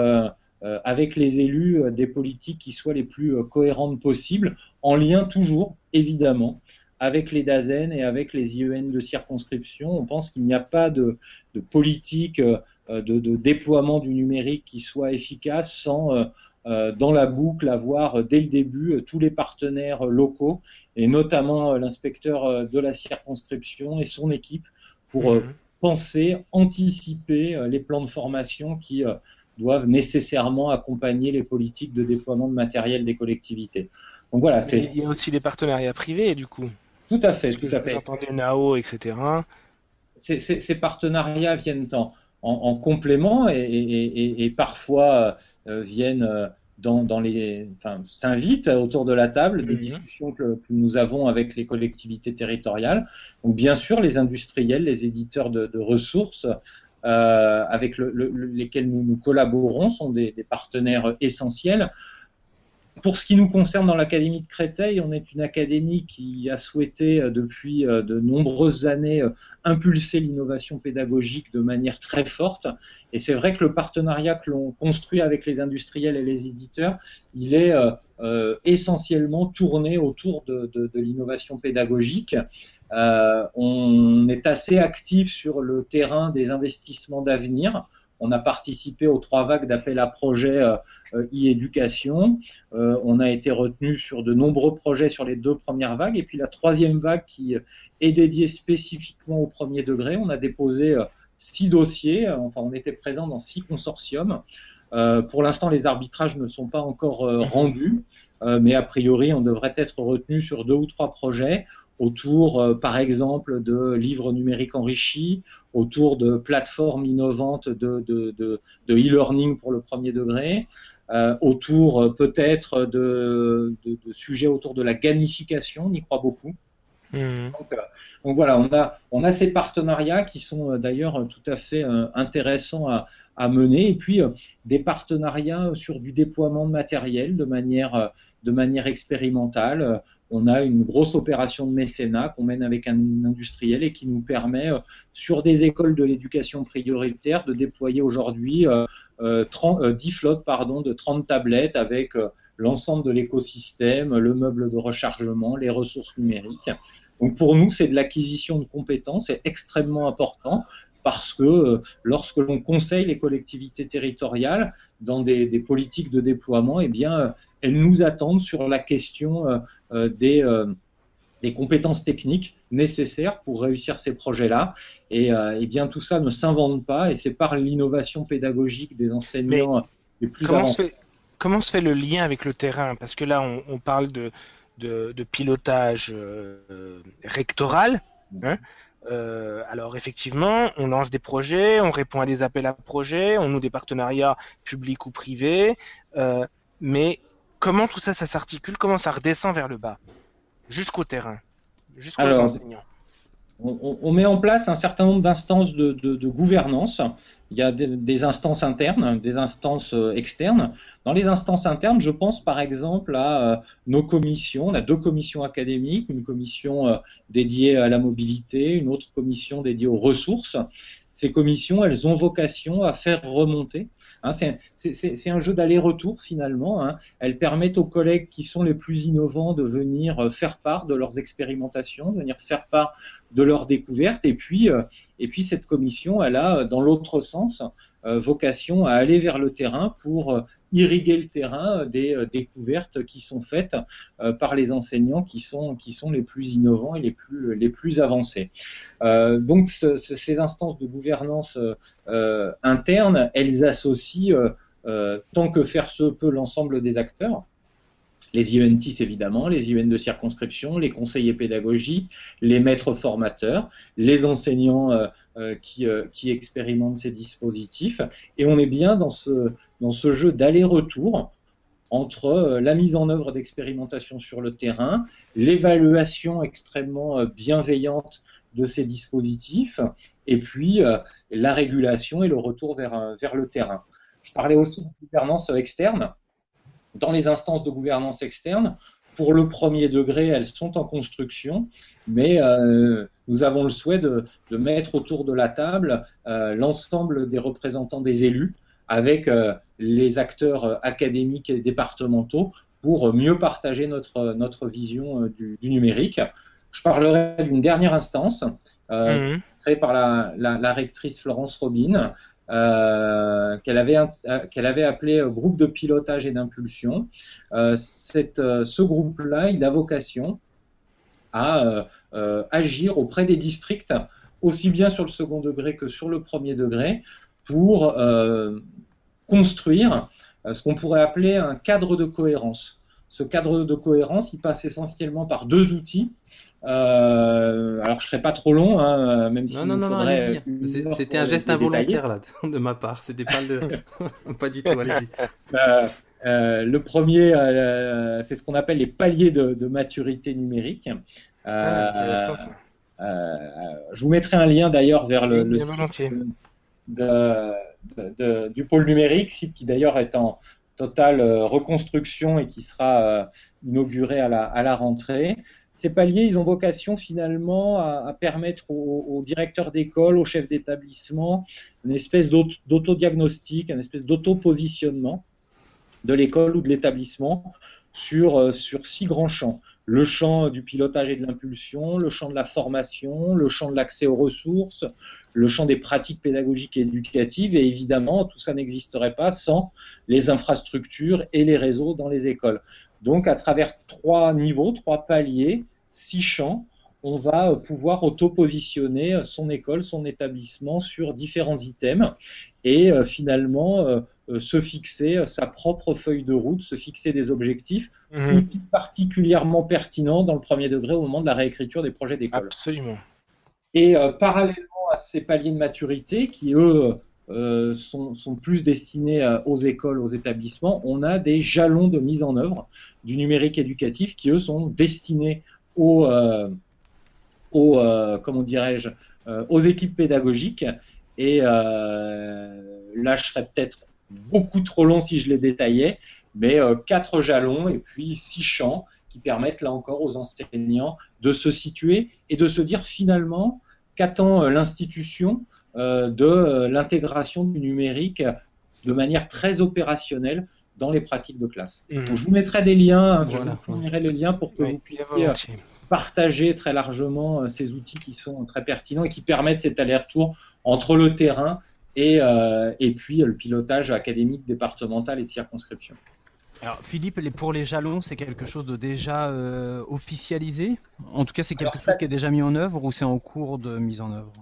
avec les élus des politiques qui soient les plus cohérentes possibles, en lien toujours, évidemment, avec les DAZEN et avec les IEN de circonscription. On pense qu'il n'y a pas de, politique de, de, déploiement du numérique qui soit efficace sans euh, dans la boucle, avoir euh, dès le début euh, tous les partenaires locaux et notamment l'inspecteur de la circonscription et son équipe pour mhm. penser, anticiper les plans de formation qui doivent nécessairement accompagner les politiques de déploiement de matériel des collectivités. Donc voilà, c'est. Il y a aussi les partenariats privés, du coup. Tout à fait, tout à fait. J'entendais NAO, etc. Ces, partenariats viennent en, en, complément et, parfois euh, viennent euh, dans, les, enfin, s'invitent autour de la table des mhm. discussions que, nous avons avec les collectivités territoriales. Donc bien sûr, les industriels, les éditeurs de, ressources euh, avec lesquels nous, nous, collaborons sont des, partenaires essentiels. Pour ce qui nous concerne dans l'Académie de Créteil, on est une académie qui a souhaité euh, depuis euh, de nombreuses années euh, impulser l'innovation pédagogique de manière très forte. Et c'est vrai que le partenariat que l'on construit avec les industriels et les éditeurs, il est essentiellement tourné autour de, l'innovation pédagogique. on est assez actif sur le terrain des investissements d'avenir. On a participé aux trois vagues d'appel à projets euh, e-éducation. Euh, on a été retenu sur de nombreux projets sur les deux premières vagues. Et puis la troisième vague qui est dédiée spécifiquement au premier degré, on a déposé euh, six dossiers. Enfin, on était présent dans six consortiums. pour l'instant, les arbitrages ne sont pas encore rendus, mais a priori, on devrait être retenu sur deux ou trois projets autour, euh, par exemple, de livres numériques enrichis, autour de plateformes innovantes de, e-learning pour le premier degré, euh, autour euh, peut-être de, sujets autour de la gamification, on y croit beaucoup. Mmh. Donc, voilà, on a, on a ces partenariats qui sont d'ailleurs tout à fait intéressants à, mener, et puis des partenariats sur du déploiement de matériel de manière, de manière expérimentale on a une grosse opération de mécénat qu'on mène avec un industriel et qui nous permet, euh, sur des écoles de l'éducation prioritaire, de déployer aujourd'hui 10 euh, euh, flottes pardon, de 30 tablettes avec l'ensemble de l'écosystème, le meuble de rechargement, les ressources numériques. Donc pour nous, c'est de l'acquisition de compétences, c'est extrêmement important parce que euh, lorsque l'on conseille les collectivités territoriales dans des, politiques de déploiement, eh bien, euh, elles nous attendent sur la question euh, des, des compétences techniques nécessaires pour réussir ces projets-là. Et, eh bien, tout ça ne s'invente pas, et c'est par l'innovation pédagogique des enseignants les plus comment Se fait, comment se fait le lien avec le terrain? Parce que là, on, parle de, de, pilotage rectoral. Hein euh, alors effectivement, on lance des projets, on répond à des appels à projets, on noue des partenariats publics ou privés, euh, mais comment tout ça, ça s'articule, comment ça redescend vers le bas, jusqu'au terrain, jusqu'aux enseignants? on, met en place un certain nombre d'instances de, gouvernance. Il y a des, instances internes, des instances euh, externes. Dans les instances internes, je pense par exemple à euh, nos commissions. On a deux commissions académiques, une commission euh, dédiée à la mobilité, une autre commission dédiée aux ressources. Ces commissions, elles ont vocation à faire remonter Hein, c'est un jeu d'aller-retour finalement. Hein. Elles permettent aux collègues qui sont les plus innovants de venir euh, faire part de leurs expérimentations, de venir faire part de leurs découvertes. Et puis, euh, cette commission, elle a, dans l'autre sens, euh, vocation à aller vers le terrain pour euh, irriguer le terrain des euh, découvertes qui sont faites par les enseignants qui sont, les plus innovants et les plus, les plus avancés. donc ces instances de gouvernance interne, elles associent tant que faire se peut l'ensemble des acteurs les IENTIS évidemment, les IEN de circonscription, les conseillers pédagogiques, les maîtres formateurs, les enseignants euh, euh, qui, euh, expérimentent ces dispositifs. Et on est bien dans ce, dans ce jeu d'aller-retour entre la mise en œuvre d'expérimentation sur le terrain, l'évaluation extrêmement bienveillante de ces dispositifs, et puis la régulation et le retour vers, vers le terrain. Je parlais aussi de gouvernance externe dans les instances de gouvernance externe. Pour le premier degré, elles sont en construction, mais euh, nous avons le souhait de, mettre autour de la table euh, l'ensemble des représentants des élus avec euh, les acteurs académiques et départementaux pour mieux partager notre, notre vision du, numérique. Je parlerai d'une dernière instance mmh. créée par la, la, rectrice Florence Robin, euh, qu'elle avait, euh, qu'elle avait appelé euh, groupe de pilotage et d'impulsion. ce groupe-là, il a vocation à agir auprès des districts, aussi bien sur le second degré que sur le premier degré, pour construire ce qu'on pourrait appeler un cadre de cohérence. Ce cadre de cohérence, il passe essentiellement par deux outils. Euh, alors je serai pas trop long, hein, même si non non non, C'était un geste involontaire là de ma part. C'était pas le, pas du tout. Allez-y. Euh, euh, le premier, c'est ce qu'on appelle les paliers de, maturité numérique. Ah, je vous mettrai un lien d'ailleurs vers le, le site du pôle numérique, site qui d'ailleurs est en, totale reconstruction et qui sera inauguré à la, à la rentrée. Ces paliers, ils ont vocation finalement à, permettre aux, directeurs d'école, aux chefs d'établissement, une espèce d'autodiagnostic, une espèce d'auto-positionnement de l'école ou de l'établissement sur, euh, sur six grands champs. Le champ du pilotage et de l'impulsion, le champ de la formation, le champ de l'accès aux ressources, le champ des pratiques pédagogiques et éducatives, et évidemment, tout ça n'existerait pas sans les infrastructures et les réseaux dans les écoles. Donc, à travers trois niveaux, trois paliers, six champs, on va pouvoir auto-positionner son école, son établissement sur différents items et euh, finalement euh, euh, se fixer sa propre feuille de route, se fixer des objectifs, mmh. particulièrement pertinents dans le premier degré au moment de la réécriture des projets d'école. Absolument. Et parallèlement à ces paliers de maturité qui, eux, euh, sont, plus destinés euh, aux écoles, aux établissements, on a des jalons de mise en œuvre du numérique éducatif qui, eux, sont destinés aux, euh, aux comment dirais-je, aux équipes pédagogiques. Et là, je serais peut-être beaucoup trop long si je les détaillais, mais quatre jalons et puis six champs qui permettent là encore aux enseignants de se situer et de se dire finalement qu'attend l'institution euh, de euh, l'intégration du numérique de manière très opérationnelle dans les pratiques de classe. Mhm. je vous mettrai des liens, hein, je vous fournirai les liens pour que vous puissiez euh, partager très largement ces outils qui sont très pertinents et qui permettent cet aller-retour entre le terrain et, et puis le pilotage académique, départemental et de circonscription. Alors Philippe, pour les jalons, c'est quelque chose de déjà officialisé? En tout cas, c'est quelque chose qui est déjà mis en œuvre ou c'est en cours de mise en œuvre?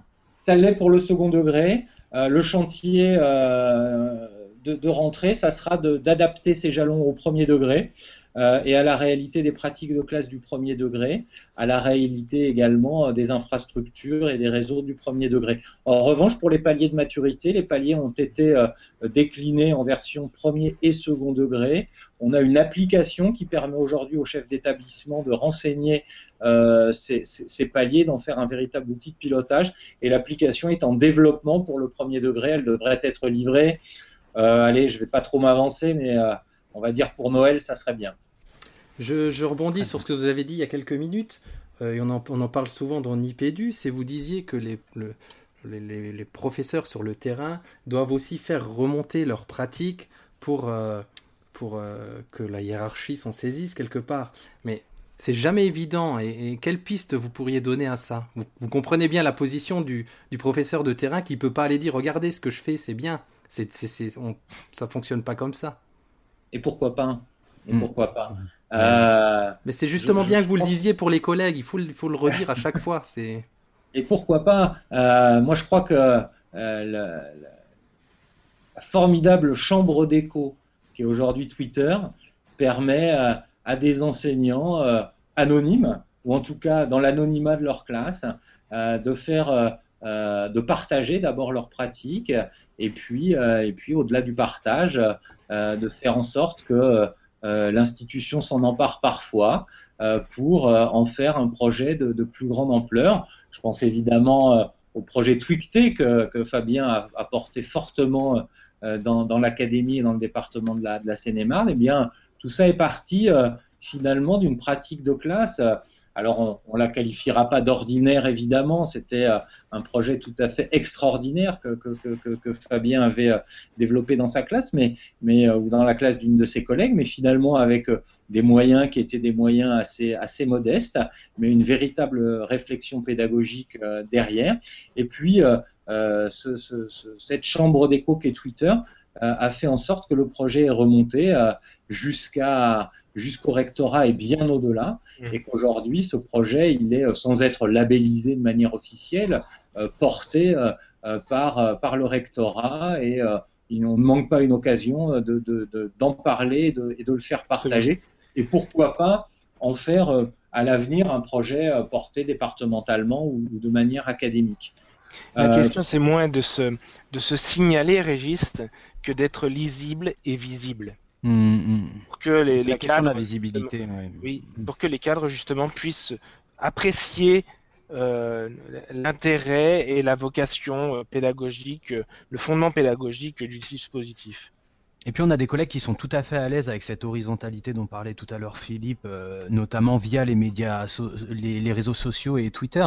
Ça l'est pour le second degré. Euh, le chantier euh, de, rentrée, ça sera d'adapter ces jalons au premier degré. Euh, et à la réalité des pratiques de classe du premier degré, à la réalité également des infrastructures et des réseaux du premier degré. En revanche, pour les paliers de maturité, les paliers ont été déclinés en version premier et second degré. On a une application qui permet aujourd'hui aux chefs d'établissement de renseigner euh, ces, ces, paliers, d'en faire un véritable outil de pilotage. Et l'application est en développement pour le premier degré. Elle devrait être livrée. Euh, allez, je vais pas trop m'avancer, mais on va dire pour Noël, ça serait bien. Je, rebondis sur ce que vous avez dit il y a quelques minutes, euh, et on en, parle souvent dans Nipédu, c'est vous disiez que les, professeurs sur le terrain doivent aussi faire remonter leurs pratiques pour, euh, euh, que la hiérarchie s'en saisisse quelque part. Mais c'est jamais évident. Et, quelle piste vous pourriez donner à ça? Vous, comprenez bien la position du, professeur de terrain qui peut pas aller dire regardez ce que je fais, c'est bien. C'est, c'est, ça fonctionne pas comme ça. Et pourquoi pas et hmm. pourquoi pas euh, Mais c'est justement bien que vous le disiez pour les collègues, il faut, il faut le redire à chaque fois. C'est... Et pourquoi pas euh, Moi, je crois que euh, la, formidable chambre d'écho qui est aujourd'hui Twitter permet à des enseignants anonymes, ou en tout cas dans l'anonymat de leur classe, de faire de partager d'abord leurs pratiques et puis, et puis au-delà du partage, de faire en sorte que euh, l'institution s'en empare parfois euh, pour euh, en faire un projet de, plus grande ampleur. Je pense évidemment au projet Twicté que, que Fabien a, porté fortement dans, l'académie et dans le département de la, de la Seine-et-Marne. Eh bien, tout ça est parti finalement d'une pratique de classe alors, on ne la qualifiera pas d'ordinaire, évidemment. C'était euh, un projet tout à fait extraordinaire que, que, Fabien avait euh, développé dans sa classe, mais, mais euh, ou dans la classe d'une de ses collègues, mais finalement avec des moyens qui étaient des moyens assez, assez modestes, mais une véritable réflexion pédagogique derrière. Et puis, cette chambre d'écho qu'est Twitter a fait en sorte que le projet est remonté jusqu'à jusqu'au rectorat et bien au-delà, mmh. et qu'aujourd'hui, ce projet, il est, euh, sans être labellisé de manière officielle, euh, porté euh, par, par le rectorat, et il ne manque pas une occasion d'en de, de, parler de, et de le faire partager, et pourquoi pas en faire à l'avenir un projet porté départementalement ou, de manière académique. La question, c'est moins de se, de se signaler, Régis, que d'être lisible et visible. Mmh, pour que les, les cadres, de la visibilité. Oui, pour que les cadres justement puissent apprécier euh, l'intérêt et la vocation euh, pédagogique, euh, le fondement pédagogique du dispositif. Et puis on a des collègues qui sont tout à fait à l'aise avec cette horizontalité dont parlait tout à l'heure Philippe, euh, notamment via les médias, les, réseaux sociaux et Twitter.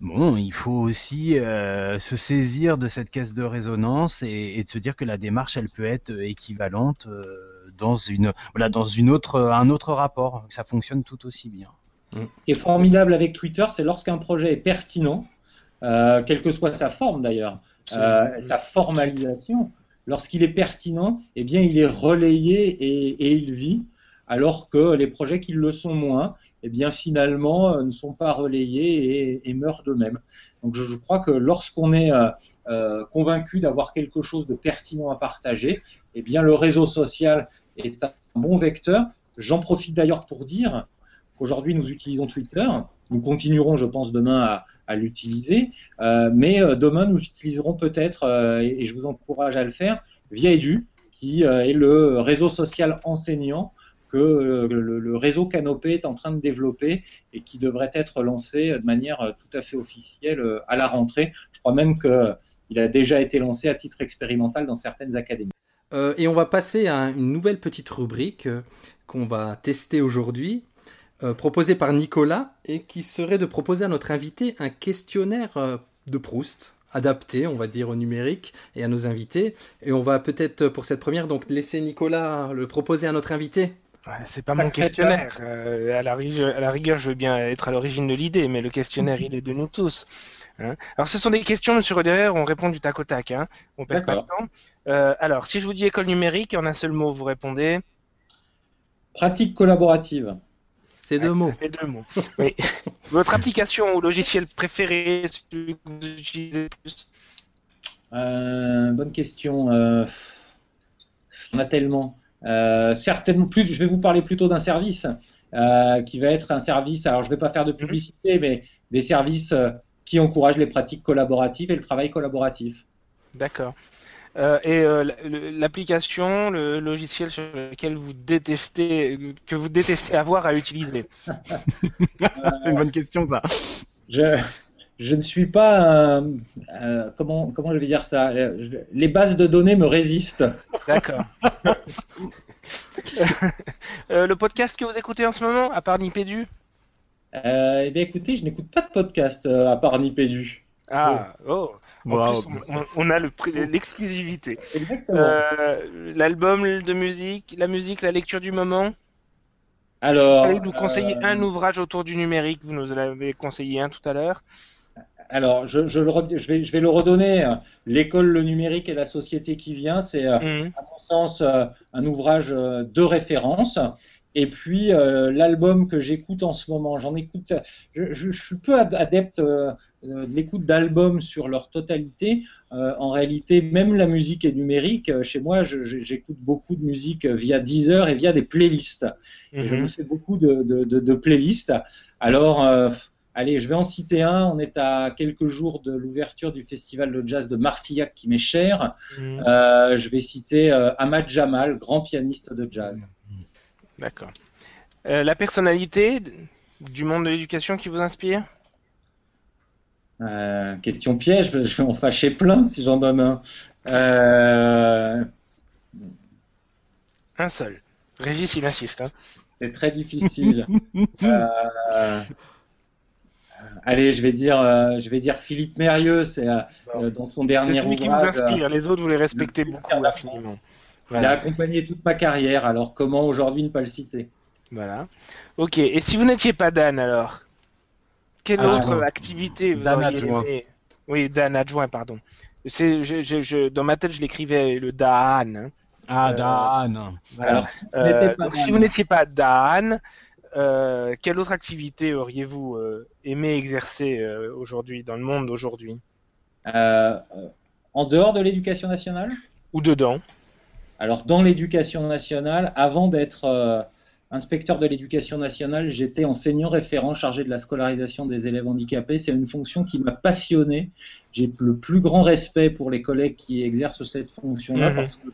Bon, il faut aussi euh, se saisir de cette caisse de résonance et, de se dire que la démarche, elle peut être équivalente euh, dans une, voilà, dans une autre, un autre rapport, que ça fonctionne tout aussi bien. Ce qui est formidable avec Twitter, c'est lorsqu'un projet est pertinent, quelle que soit sa forme d'ailleurs, sa formalisation lorsqu'il est pertinent, eh bien, il est relayé et, il vit, alors que les projets qui le sont moins, eh bien, finalement, euh, ne sont pas relayés et, meurent d'eux-mêmes. Donc, je, crois que lorsqu'on est euh, euh, convaincu d'avoir quelque chose de pertinent à partager, eh le réseau social est un bon vecteur. J'en profite d'ailleurs pour dire qu'aujourd'hui, nous utilisons Twitter. Nous continuerons, je pense, demain à, à l'utiliser. Euh, mais euh, demain, nous utiliserons peut-être, euh, et, je vous encourage à le faire, via Edu, qui est le réseau social enseignant que le, réseau Canopé est en train de développer et qui devrait être lancé de manière tout à fait officielle à la rentrée. Je crois même qu'il a déjà été lancé à titre expérimental dans certaines académies. et on va passer à une nouvelle petite rubrique qu'on va tester aujourd'hui. Euh, proposé par Nicolas et qui serait de proposer à notre invité un questionnaire euh, de Proust adapté, on va dire, au numérique et à nos invités. Et on va peut-être pour cette première donc laisser Nicolas le proposer à notre invité. Ouais, c'est pas mon questionnaire. Euh, à, la rigueur, je veux bien être à l'origine de l'idée, mais le questionnaire, il est de nous tous. Hein. alors, ce sont des questions, monsieur Roderer, on répond du tac au tac. Hein. On perd pas de temps. alors, si je vous dis école numérique, en un seul mot, vous répondez Pratique collaborative. C'est deux mots. deux mots. votre application ou logiciel préféré, celui que vous utilisez le plus euh, Bonne question. Euh, il y en a tellement. Euh, certainement plus. Je vais vous parler plutôt d'un service qui va être un service. Alors, je ne vais pas faire de publicité, mais des services qui encouragent les pratiques collaboratives et le travail collaboratif. D'accord. Euh, et euh, l'application, le logiciel sur lequel vous détestez, que vous détestez avoir à utiliser C'est une bonne question ça. Je, je ne suis pas, euh, comment, comment je vais dire ça? Les bases de données me résistent. D'accord. le podcast que vous écoutez en ce moment, à part Nipédu? Eh bien écoutez, je n'écoute pas de podcast à part Nipédu. Ah, oh on, a l'exclusivité. Euh, l'album de musique, la musique, la lecture du moment. Alors, vous nous conseiller euh, un ouvrage autour du numérique, vous nous avez conseillé un tout à l'heure. Alors, je, je, vais, je, vais, le redonner. L'école, le numérique et la société qui vient, c'est, euh, mhm. à mon sens, un ouvrage de référence. Et puis euh, l'album que j'écoute en ce moment, j'en écoute, je, je, suis peu adepte euh, de l'écoute d'albums sur leur totalité. Euh, en réalité, même la musique est numérique. Chez moi, j'écoute beaucoup de musique via Deezer et via des playlists. et je mhm. me fais beaucoup de, de, de, de playlists. Alors, allez, je vais en citer un. On est à quelques jours de l'ouverture du festival de jazz de Marcillac qui m'est cher. Mhm. je vais citer Ahmad Jamal, grand pianiste de jazz. D'accord. Euh, la personnalité du monde de l'éducation qui vous inspire? Euh, Question piège, je vais en fâcher plein si j'en donne un. Euh, un seul. Régis, il insiste. Hein. C'est très difficile. Allez, je vais dire, je vais dire Philippe Mérieux, c'est dans son dernier C'est celui qui vous inspire. Les autres, vous les respectez beaucoup infiniment. Il a accompagné toute ma carrière, alors comment aujourd'hui ne pas le citer? Voilà. Ok, et si vous n'étiez pas Dan alors? Quelle ah, autre activité vous Dan adjoint. Oui, Dan adjoint, pardon. Je, dans ma tête, je l'écrivais le Dan. Hein. Ah, euh, Dan. Alors, euh, si vous n'étiez pas Dan, euh, quelle autre activité auriez-vous aimé exercer aujourd'hui, dans le monde d'aujourd'hui? En dehors de l'éducation nationale? Ou dedans? Alors, dans l'éducation nationale, avant d'être euh, inspecteur de l'éducation nationale, j'étais enseignant référent chargé de la scolarisation des élèves handicapés. C'est une fonction qui m'a passionné. J'ai le plus grand respect pour les collègues qui exercent cette fonction-là mhm. parce que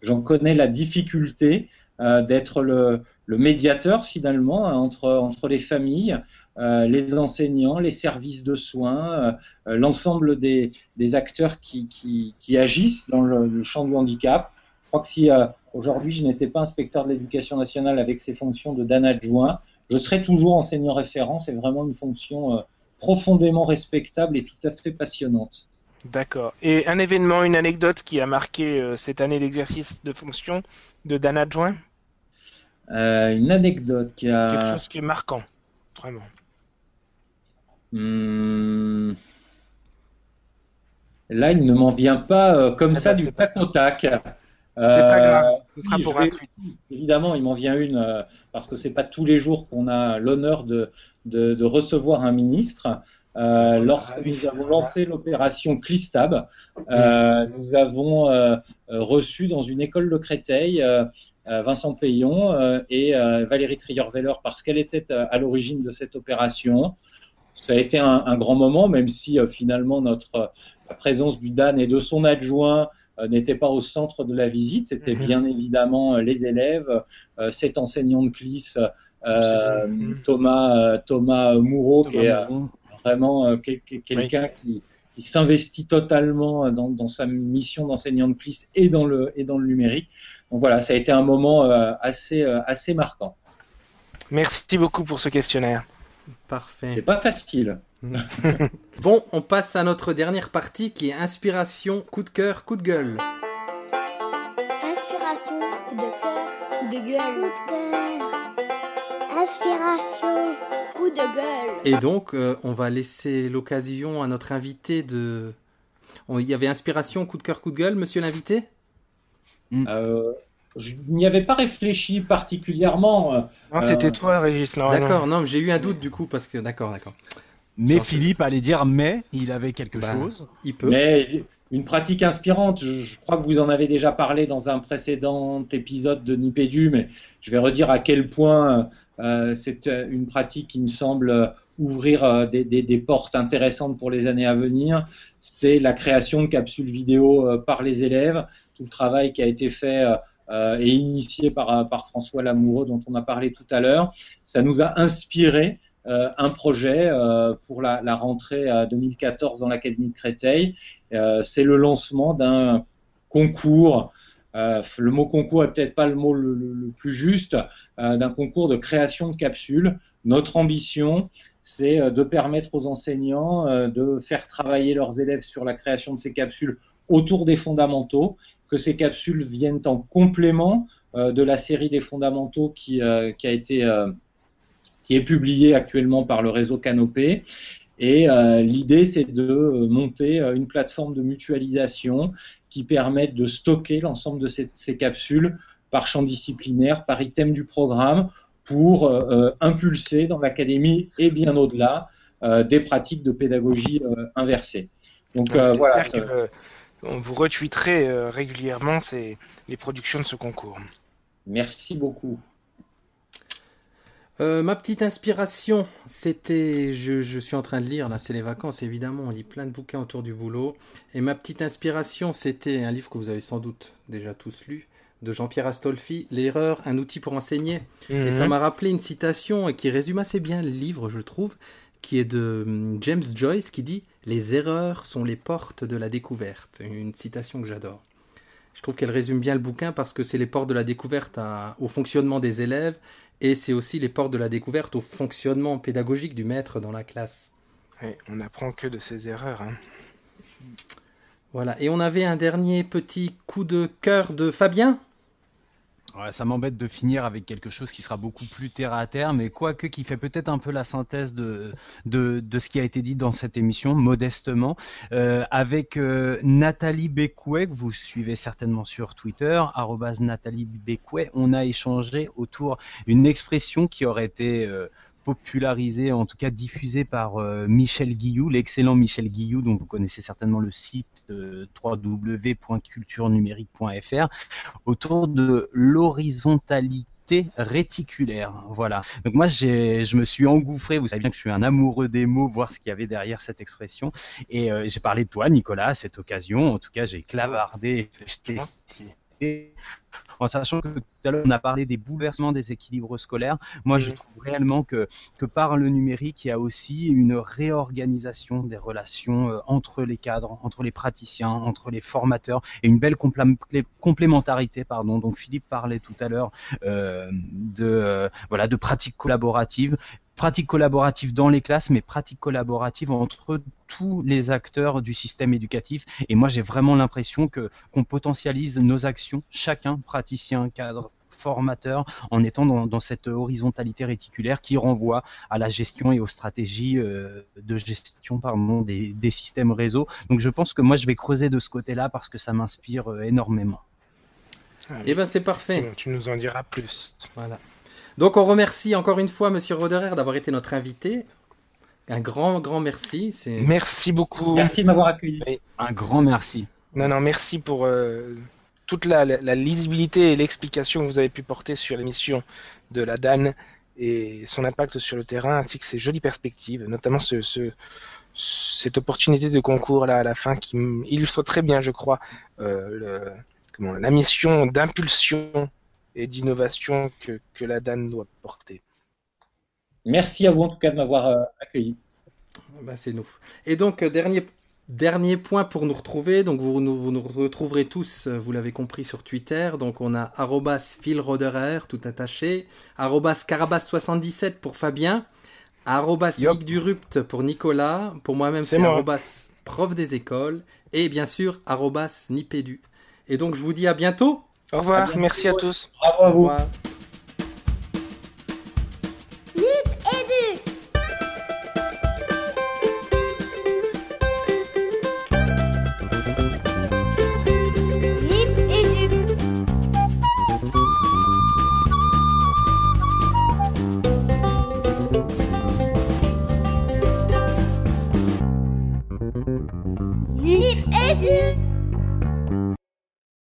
j'en connais la difficulté euh, d'être le, médiateur finalement entre, entre les familles, euh, les enseignants, les services de soins, l'ensemble des, des, acteurs qui, qui, qui, agissent dans le champ du handicap crois que si euh, aujourd'hui je n'étais pas inspecteur de l'éducation nationale avec ses fonctions de Dan adjoint, je serais toujours enseignant référent. C'est vraiment une fonction euh, profondément respectable et tout à fait passionnante. D'accord. Et un événement, une anecdote qui a marqué euh, cette année d'exercice de fonction de Dan adjoint? Une anecdote qui a. Quelque chose qui est marquant, vraiment. Hmm. Là, il ne m'en vient pas comme ah ça bah, du tac au tac. C'est pas grave, ce sera pour un Évidemment, il m'en vient une parce que c'est pas tous les jours qu'on a l'honneur de, de, de, recevoir un ministre. Euh, lorsque ah nous avons lancé l'opération Clistab, euh, nous avons euh, reçu dans une école de Créteil Vincent Payon et Valérie Trierweiler parce qu'elle était à l'origine de cette opération. Ça a été un, un grand moment, même si finalement notre la présence du DAN et de son adjoint n'était pas au centre de la visite. C'était mhm. bien évidemment les élèves, cet enseignant de CLIS, Thomas, Thomas Moureau, qui est vraiment euh, quelqu'un qui, s'investit totalement dans, sa mission d'enseignant de CLIS et dans le, et dans le numérique. Donc voilà, ça a été un moment euh, assez, euh, assez marquant. Merci beaucoup pour ce questionnaire. Parfait. C'est pas facile. bon, on passe à notre dernière partie qui est inspiration, coup de cœur, coup de gueule. Inspiration, coup de cœur, coup de gueule. Coup de cœur. Inspiration, de gueule. Et donc, euh, on va laisser l'occasion à notre invité de. Il y avait inspiration, coup de cœur, coup de gueule, monsieur l'invité? Mm. euh, Je n'y avais pas réfléchi particulièrement. Euh, non, c'était toi, Régis. D'accord, non, j'ai eu un doute du coup, parce que. D'accord, d'accord. Mais Philippe allait dire mais, il avait quelque bah, chose. Il peut. Mais une pratique inspirante, je, crois que vous en avez déjà parlé dans un précédent épisode de Nipédu, mais je vais redire à quel point euh, c'est euh, une pratique qui me semble euh, ouvrir des, des, portes intéressantes pour les années à venir. C'est la création de capsules vidéo par les élèves, tout le travail qui a été fait et initié par, par François Lamoureux dont on a parlé tout à l'heure. Ça nous a inspiré euh, un projet euh, pour la, rentrée 2014 dans l'Académie de Créteil. Euh, c'est le lancement d'un concours le mot concours est peut-être pas le mot le, plus juste, d'un concours de création de capsules. Notre ambition, c'est de permettre aux enseignants de faire travailler leurs élèves sur la création de ces capsules autour des fondamentaux, que ces capsules viennent en complément de la série des fondamentaux qui, qui a été qui est publié actuellement par le réseau Canopé. Et euh, l'idée, c'est de euh, monter euh, une plateforme de mutualisation qui permette de stocker l'ensemble de ces, capsules par champ disciplinaire, par item du programme, pour impulser dans l'académie et bien au-delà des pratiques de pédagogie inversée. Donc voilà. on vous retweeterez régulièrement les productions de ce concours. Merci beaucoup. Euh, ma petite inspiration, c'était, je, suis en train de lire, là c'est les vacances évidemment, on lit plein de bouquins autour du boulot, et ma petite inspiration c'était un livre que vous avez sans doute déjà tous lu, de Jean-Pierre Astolfi, L'erreur, un outil pour enseigner. Et ça mhm. m'a rappelé une citation qui résume assez bien le livre, je trouve, qui est de hum, James Joyce qui dit Les erreurs sont les portes de la découverte. Une citation que j'adore. Je trouve qu'elle résume bien le bouquin parce que c'est les portes de la découverte au fonctionnement des élèves et c'est aussi les portes de la découverte au fonctionnement pédagogique du maître dans la classe. on n'apprend que de ses erreurs. Hein. Voilà, et on avait un dernier petit coup de cœur de Fabien ça m'embête de finir avec quelque chose qui sera beaucoup plus terre à terre, mais quoique qui fait peut-être un peu la synthèse de, de, de, ce qui a été dit dans cette émission, modestement, euh, avec euh, Nathalie Becouet, que vous suivez certainement sur Twitter, Nathalie Becouet, on a échangé autour d'une expression qui aurait été... Euh, popularisé, en tout cas diffusé par euh, Michel Guillou, l'excellent Michel Guillou, dont vous connaissez certainement le site euh, www.culturenumérique.fr, autour de l'horizontalité réticulaire. Voilà. Donc moi, je me suis engouffré. Vous savez bien que je suis un amoureux des mots, voir ce qu'il y avait derrière cette expression. Et euh, j'ai parlé de toi, Nicolas, à cette occasion. En tout cas, j'ai clavardé. En sachant que tout à l'heure on a parlé des bouleversements des équilibres scolaires. Moi, je trouve réellement que, que par le numérique, il y a aussi une réorganisation des relations euh, entre les cadres, entre les praticiens, entre les formateurs et une belle complémentarité. Pardon. Donc Philippe parlait tout à l'heure euh, de euh, voilà de pratiques collaboratives pratiques collaboratives dans les classes, mais pratiques collaboratives entre tous les acteurs du système éducatif. Et moi, j'ai vraiment l'impression que qu'on potentialise nos actions, chacun, praticien, cadre, formateur, en étant dans, cette horizontalité réticulaire qui renvoie à la gestion et aux stratégies euh, de gestion pardon, des, des, systèmes réseau. Donc je pense que moi, je vais creuser de ce côté-là parce que ça m'inspire euh, énormément. Eh ben c'est parfait. Tu nous en diras plus. Voilà. Donc on remercie encore une fois Monsieur Roderer d'avoir été notre invité. Un grand, grand merci. Merci beaucoup. Merci de m'avoir accueilli. Un grand merci. Non, non, merci pour euh, toute la, lisibilité et l'explication que vous avez pu porter sur l'émission de la DAN et son impact sur le terrain, ainsi que ses jolies perspectives, notamment ce, cette opportunité de concours là à la fin qui illustre très bien, je crois, euh, comment, la mission d'impulsion et d'innovation que, que, la DAN doit porter. Merci à vous en tout cas de m'avoir euh, accueilli. Bah, c'est nous. Et donc, euh, dernier, dernier point pour nous retrouver. Donc, vous, nous, vous nous retrouverez tous, euh, vous l'avez compris, sur Twitter. Donc, on a philroderer, tout attaché, carabas77 pour Fabien, arrobas Durupt pour Nicolas, pour moi-même c'est arrobas prof des écoles, et bien sûr arrobas Nipédu. Et donc, je vous dis à bientôt. Au revoir, merci à tous. Bravo à vous. Nip